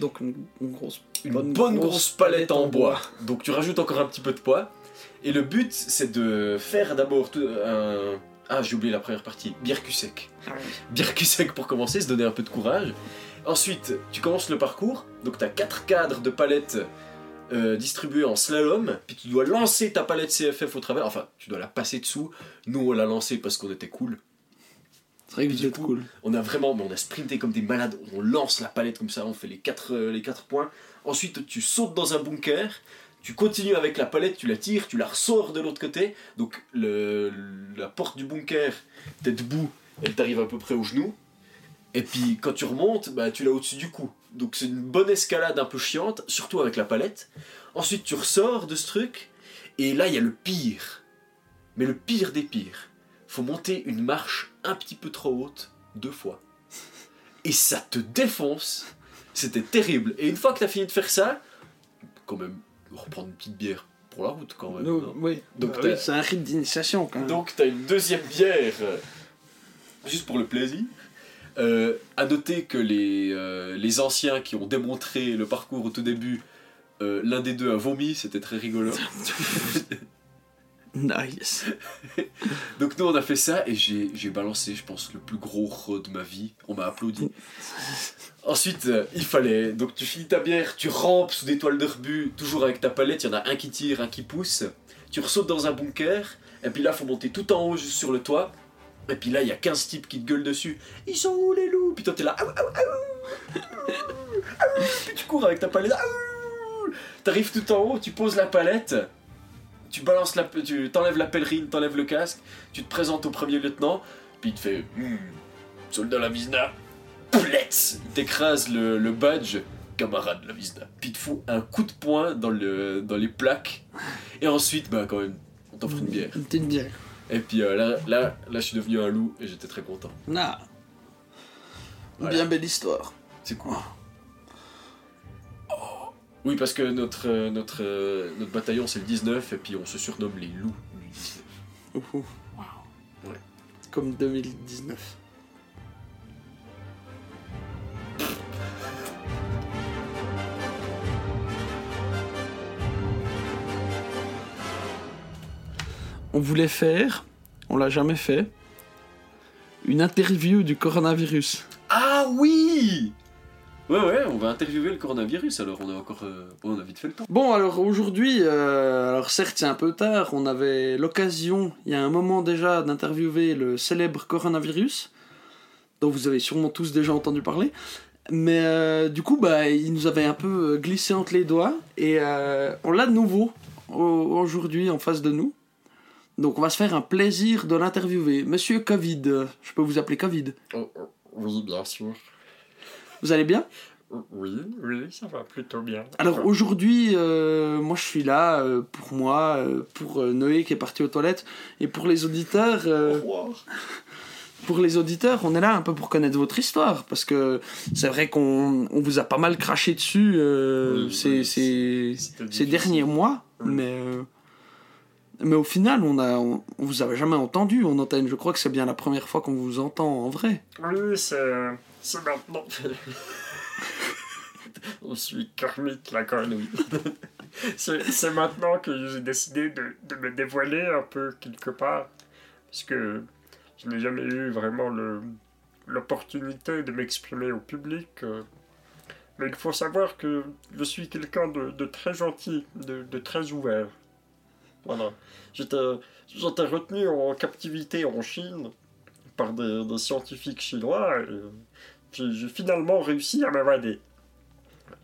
Donc une, une grosse. Une bonne, grosse, palette en bois. Donc, tu rajoutes encore un petit peu de poids. Et le but, c'est de faire d'abord un. Ah, j'ai oublié la première partie. Bière cul sec. Sec pour commencer, se donner un peu de courage. Ensuite, tu commences le parcours. Donc, tu as quatre cadres de palettes euh, distribués en slalom. Puis, tu dois lancer ta palette CFF au travers. Enfin, tu dois la passer dessous. Nous, on l'a lancée parce qu'on était cool. C'est vrai que Et vous du êtes coup, cool. On a vraiment, mais on a sprinté comme des malades. On lance la palette comme ça, on fait les quatre, euh, les quatre points. Ensuite, tu sautes dans un bunker. Tu continues avec la palette, tu la tires, tu la ressors de l'autre côté. Donc le, la porte du bunker, t'es debout, elle t'arrive à peu près au genou. Et puis quand tu remontes, bah, tu l'as au-dessus du cou. Donc c'est une bonne escalade un peu chiante, surtout avec la palette. Ensuite tu ressors de ce truc, et là il y a le pire. Mais le pire des pires. Faut monter une marche un petit peu trop haute deux fois. Et ça te défonce. C'était terrible. Et une fois que t'as fini de faire ça, quand même, reprendre une petite bière pour la route quand même. Oui. Donc Bah oui, c'est un rite d'initiation quand même. donc t'as une deuxième bière, euh, juste pour le plaisir. Euh, à noter que les, euh, les anciens qui ont démontré le parcours au tout début, euh, l'un des deux a vomi, c'était très rigolo. [laughs] Nice. [laughs] Donc nous on a fait ça et j'ai j'ai balancé, je pense, le plus gros re de ma vie. On m'a applaudi. [laughs] Ensuite, euh, il fallait. Donc tu finis ta bière, tu rampes sous des toiles de rebut, toujours avec ta palette. Il y en a un qui tire, un qui pousse. Tu ressautes dans un bunker. Et puis là, faut monter tout en haut, juste sur le toit. Et puis là, il y a 15 types qui te gueulent dessus. Ils sont où les loups? Puis toi, t'es là. Aou, aou, aou, aou. Puis tu cours avec ta palette. T'arrives tout en haut, tu poses la palette. Tu balances la, tu t'enlèves la pèlerine, t'enlèves le casque, tu te présentes au premier lieutenant, puis il te fait Hmm, soldat Lavizna, Pletz Il t'écrase le, le badge, camarade Lavizna. Puis il te fout un coup de poing dans, le, dans les plaques. Et ensuite, bah quand même, on t'offre une bière. Une petite bière. Et puis euh, là, là, là, je suis devenu un loup et j'étais très content. Ah. Voilà. Bien belle histoire. C'est cool. Oui, parce que notre, euh, notre, euh, notre bataillon c'est le 19 et puis on se surnomme les loups du 19. Ouhou. Ouais. Comme 2019. On voulait faire, on l'a jamais fait, une interview du coronavirus. Ah oui Ouais, ouais, on va interviewer le coronavirus alors, on a encore. euh, on a vite fait le temps. Bon, alors aujourd'hui, euh, alors certes c'est un peu tard, on avait l'occasion, il y a un moment déjà, d'interviewer le célèbre coronavirus, dont vous avez sûrement tous déjà entendu parler. Mais euh, du coup, bah, il nous avait un peu glissé entre les doigts, et euh, on l'a de nouveau au- aujourd'hui en face de nous. Donc on va se faire un plaisir de l'interviewer. Monsieur Covid, je peux vous appeler Covid. Oh, oh, oui, bien sûr. Vous allez bien? Oui, oui, ça va plutôt bien. Alors aujourd'hui, euh, moi je suis là euh, pour moi, euh, pour Noé qui est parti aux toilettes, et pour les auditeurs, euh, [laughs] pour les auditeurs, on est là un peu pour connaître votre histoire, parce que c'est vrai qu'on on vous a pas mal craché dessus Oui, ces, oui, ces, c'était ces difficile. derniers mois, Oui. mais mais au final, on a, on, on vous avait jamais entendu en antenne. Je crois que c'est bien la première fois qu'on vous entend en vrai. Oui, c'est c'est maintenant. Je [laughs] suis Kermit la grenouille. [laughs] c'est maintenant que j'ai décidé de, de me dévoiler un peu quelque part. Parce que je n'ai jamais eu vraiment le- l'opportunité de m'exprimer au public. euh. Mais il faut savoir que je suis quelqu'un de, de très gentil, de, de très ouvert. Voilà. J'étais retenu en captivité en Chine par des, scientifiques chinois. J'ai finalement réussi à m'évader.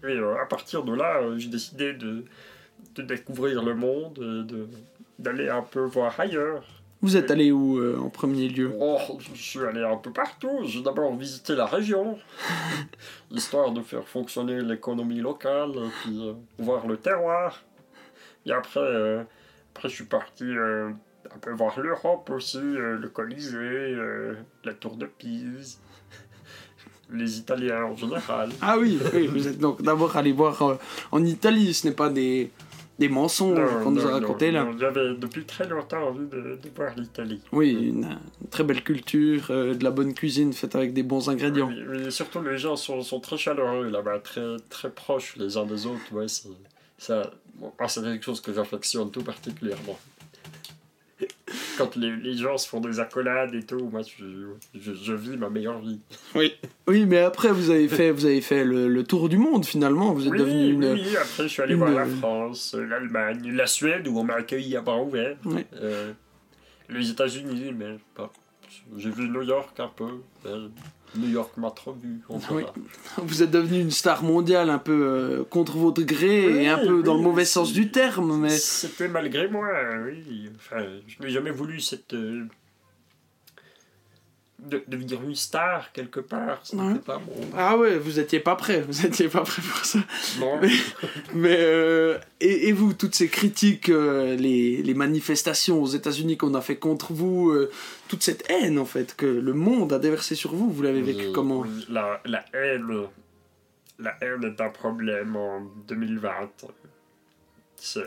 Et euh, à partir de là, euh, j'ai décidé de, de découvrir le monde, de- d'aller un peu voir ailleurs. Vous êtes allé où euh, en premier lieu? Oh, je suis allé un peu partout. J'ai d'abord visité la région, [laughs] histoire de faire fonctionner l'économie locale, puis euh, voir le terroir. Et après, euh, après je suis parti euh, un peu voir l'Europe aussi, euh, le Colisée, euh, la Tour de Pise, les Italiens en général. [laughs] Ah oui, oui, vous êtes donc d'abord allé voir euh, en Italie, ce n'est pas des, des mensonges qu'on nous a racontés là. J'avais depuis très longtemps envie de, de voir l'Italie. Oui, une, une très belle culture, euh, de la bonne cuisine faite avec des bons ingrédients. Oui, oui, et surtout les gens sont, sont très chaleureux là-bas, très, très proches les uns des autres. Ouais, c'est, ça, bon, moi, c'est quelque chose que j'affectionne tout particulièrement. [laughs] Quand les, les gens se font des accolades et tout, moi je, je, je vis ma meilleure vie. Oui. Oui, mais après vous avez fait, vous avez fait le, le tour du monde finalement. Vous êtes Oui, devenu une. oui, après je suis allé une- voir la France, l'Allemagne, la Suède où on m'a accueilli à bras ouverts. Euh, les États-Unis, mais pas. J'ai vu New York un peu. mais New York m'a trop vu. Oui. verra. Vous êtes devenu une star mondiale un peu euh, contre votre gré Oui, et un peu dans le mauvais sens du terme, mais C'était malgré moi, oui. Enfin, je n'ai jamais voulu cette. euh, de devenir une star quelque part. Ouais. pas bon. ah ouais, vous étiez pas prêt, vous étiez pas prêt pour ça. Non. Mais euh, et, et vous, toutes ces critiques, euh, les, les manifestations aux États-Unis qu'on a fait contre vous, euh, toute cette haine en fait que le monde a déversé sur vous, vous l'avez vécu comment la, la haine. La haine est un problème en 2020. C'est.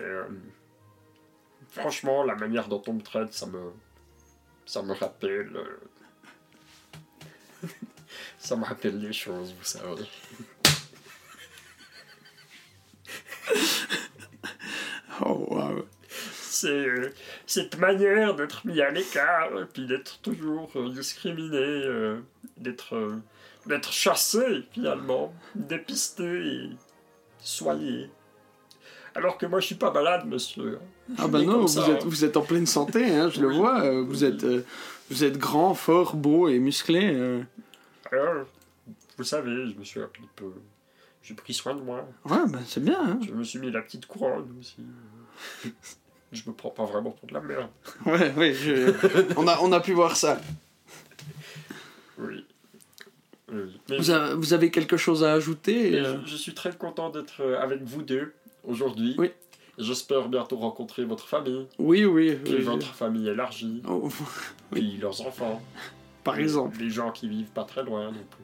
franchement, la manière dont on me traite, ça me. Ça me rappelle. Euh, [laughs] ça me rappelle les choses, vous savez. [laughs] Oh waouh. c'est euh, cette manière d'être mis à l'écart, et puis d'être toujours euh, discriminé, euh, d'être euh, d'être chassé finalement, dépisté et soigné. Alors que moi je suis pas malade, monsieur. Je Ah né non, vous ça, êtes, hein. vous êtes en pleine santé, hein, je le vois. euh, vous êtes euh, vous êtes grand, fort, beau et musclé. euh. Alors, vous savez, je me suis un petit peu. J'ai pris soin de moi. Ouais, bah c'est bien. Hein. Je me suis mis la petite couronne aussi. Je me prends pas vraiment pour de la merde. Ouais, ouais. je- on a on a pu voir ça. Oui. Oui. Mais- Vous, avez- vous avez quelque chose à ajouter Mais euh, je, je suis très content d'être euh, avec vous deux aujourd'hui. Oui. Et J'espère bientôt rencontrer votre famille, Oui, oui. oui, votre famille élargie, oh, puis leurs enfants. par exemple. Les gens qui vivent pas très loin non plus.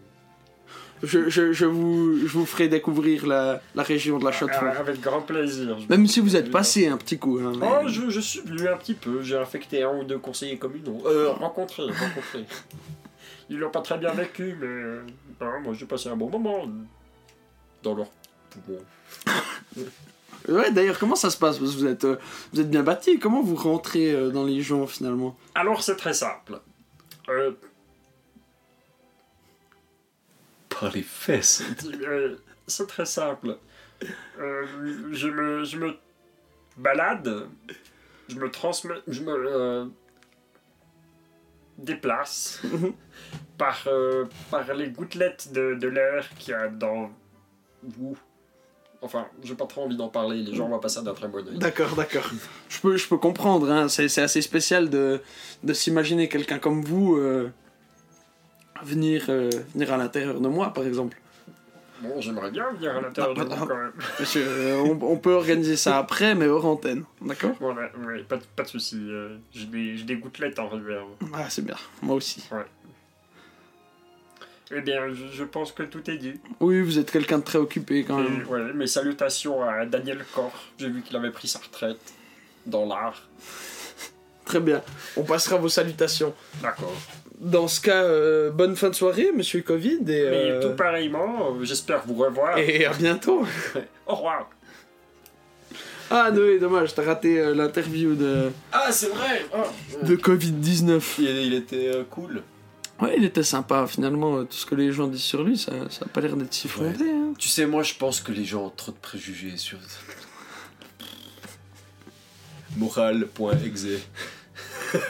Je, je, je vous, je vous ferai découvrir la, la région de la Chaux-de-Fonds. Ah, avec grand plaisir. Même si vous êtes passé un petit coup. hein, mais- Oh, je, je suis venu un petit peu. J'ai infecté un ou deux conseillers communaux. Euh, rencontrés, rencontrés. [laughs] Ils l'ont pas très bien vécu, mais non, moi j'ai passé un bon moment dans leur poumon. [laughs] Ouais, d'ailleurs, comment ça se passe Parce que vous êtes, euh, vous êtes bien bâti. Comment vous rentrez euh, dans les gens finalement Alors c'est très simple. Euh, Par les fesses. C'est très simple. Euh, je, me, je me balade, je me transmets, je me euh, déplace [laughs] par, euh, par les gouttelettes de, de l'air qu'il y a dans vous. Enfin, j'ai pas trop envie d'en parler, les gens vont pas ça d'un très bon oeil. D'accord, d'accord. Je peux, je peux comprendre. Hein. C'est, c'est assez spécial de, de s'imaginer quelqu'un comme vous euh, venir, euh, venir à l'intérieur de moi, par exemple. Bon, j'aimerais bien venir à l'intérieur Ah, de bah, vous quand même. [laughs] Monsieur, euh, on, on peut organiser ça après, mais hors antenne. D'accord? Bon, ouais, pas, de- pas de soucis. euh, j'ai des, j'ai des gouttelettes en réserve. Ah, c'est bien. Moi aussi. Eh bien, je, je pense que tout est dit. Oui, vous êtes quelqu'un de très occupé quand même. Et, ouais, mes salutations à Daniel Corr. J'ai vu qu'il avait pris sa retraite dans l'art. [laughs] Très bien. On passera vos salutations. D'accord. Dans ce cas, euh, bonne fin de soirée, monsieur Covid. Et, Mais euh, tout pareillement, euh, j'espère vous revoir. et à bientôt. [laughs] Au revoir. [laughs] Ah, Noé, dommage, t'as raté euh, l'interview de, Ah, c'est vrai de Covid-19. il, il était euh, cool. Ouais, il était sympa, finalement. Tout ce que les gens disent sur lui, ça, ça a pas l'air d'être si fondé. hein. Tu sais, moi, je pense que les gens ont trop de préjugés sur... Moral.exe. [coughs]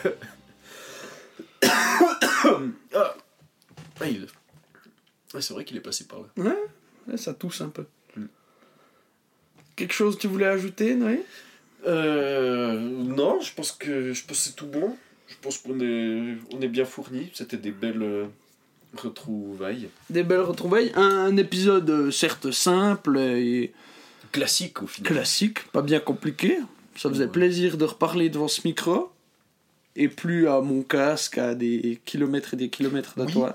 ah. Ah, il... ah, c'est vrai qu'il est passé par là. Ouais, ça tousse un peu. Mm. Quelque chose que tu voulais ajouter, Noé? Euh, non, je pense que je pense que c'est tout bon. Je pense qu'on est, on est bien fournis. C'était des belles euh, retrouvailles. Des belles retrouvailles. Un, un épisode euh, certes simple et Classique au final. classique, pas bien compliqué. Ça faisait Ouais. plaisir de reparler devant ce micro. Et plus à mon casque, à des kilomètres et des kilomètres de Oui. toi.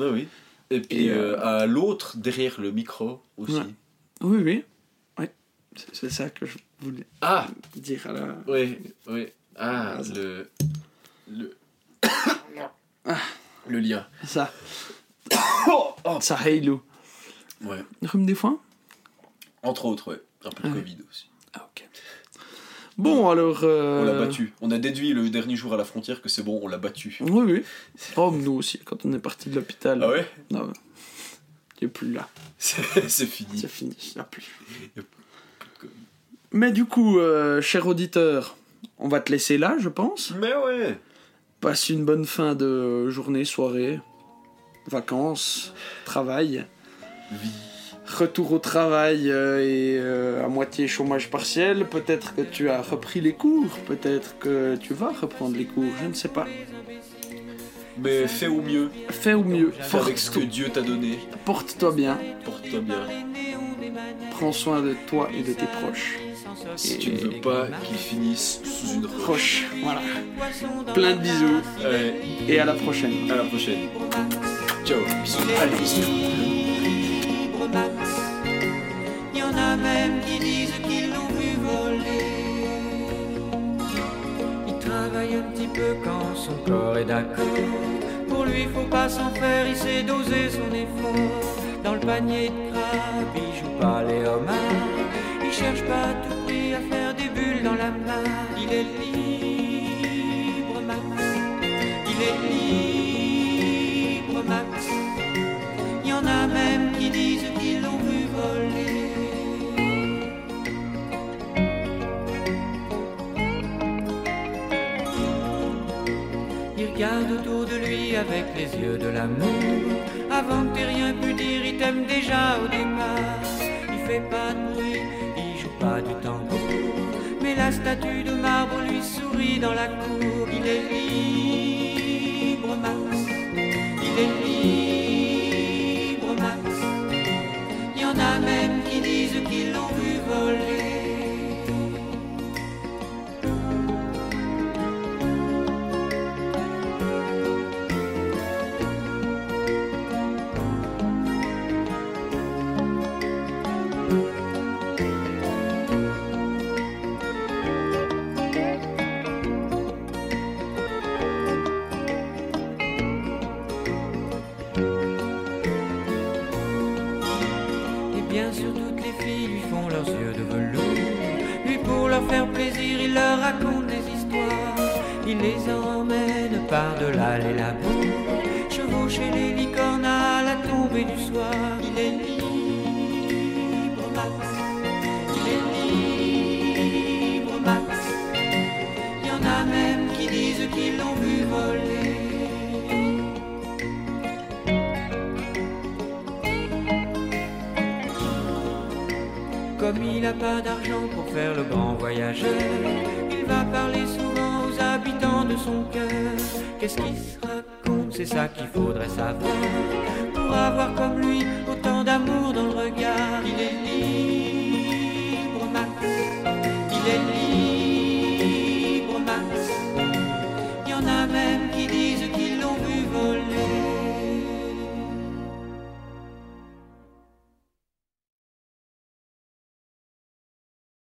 Ah oui. Et puis Et, euh, à l'autre, derrière le micro aussi. Ouais. Oui, oui. Ouais. C'est- ça que je voulais Ah, dire à la. oui, oui. Ah, Ah, le... Le... [coughs] Le lien. Ça. Oh. [coughs] Ça, Halo. Ouais. Rhume des foins? Entre autres, ouais. Un peu de Ah. Covid aussi. Ah, ok. Bon, alors. euh, On l'a battu. On a déduit le dernier jour à la frontière que c'est bon, on l'a battu. Oui, oui. Oh, nous aussi, quand on est parti de l'hôpital. Ah ouais? Non, il est plus là. C'est [laughs] fini. C'est fini, il n'y a plus. Mais du coup, euh, cher auditeur, on va te laisser là, je pense. Mais ouais Passe une bonne fin de journée, soirée, vacances, travail. Vie. Retour au travail euh, et euh, à moitié chômage partiel. Peut-être que tu as repris les cours, peut-être que tu vas reprendre les cours, je ne sais pas. Mais fais au mieux. Fais au mieux. Fais avec ce que Dieu t'a donné. Porte-toi bien. Porte-toi bien. Prends soin de toi et de tes proches. Si tu ne veux pas qu'ils finissent sous une roche. Voilà. Plein de bisous Ouais, et à la prochaine. à la prochaine. Ciao. Bisous. Allez, bisous. libre Max. Il y en a même qui disent qu'ils l'ont vu voler. Il travaille un petit peu quand son corps est d'accord. Pour lui, faut pas s'en faire, il sait doser son effort. Dans le panier de crabe, il joue pas les homards. Il cherche pas tout prix à faire des bulles dans la main. Il est libre, Max. Il est libre, Max. Il y en a même qui disent qu'ils l'ont vu voler. Il regarde autour de lui avec les yeux de l'amour. Avant que t'aies rien pu dire, il t'aime déjà au départ. Il fait pas de Mais la statue de marbre lui sourit dans la cour. Il est libre, Max. Il est libre, Max. Il y en a même qui disent qu'ils l'ont vu voler. Il n'a pas d'argent pour faire le grand voyageur, il va parler souvent aux habitants de son cœur. Qu'est-ce qu'il se raconte? C'est ça qu'il faudrait savoir. Pour avoir comme lui autant d'amour dans le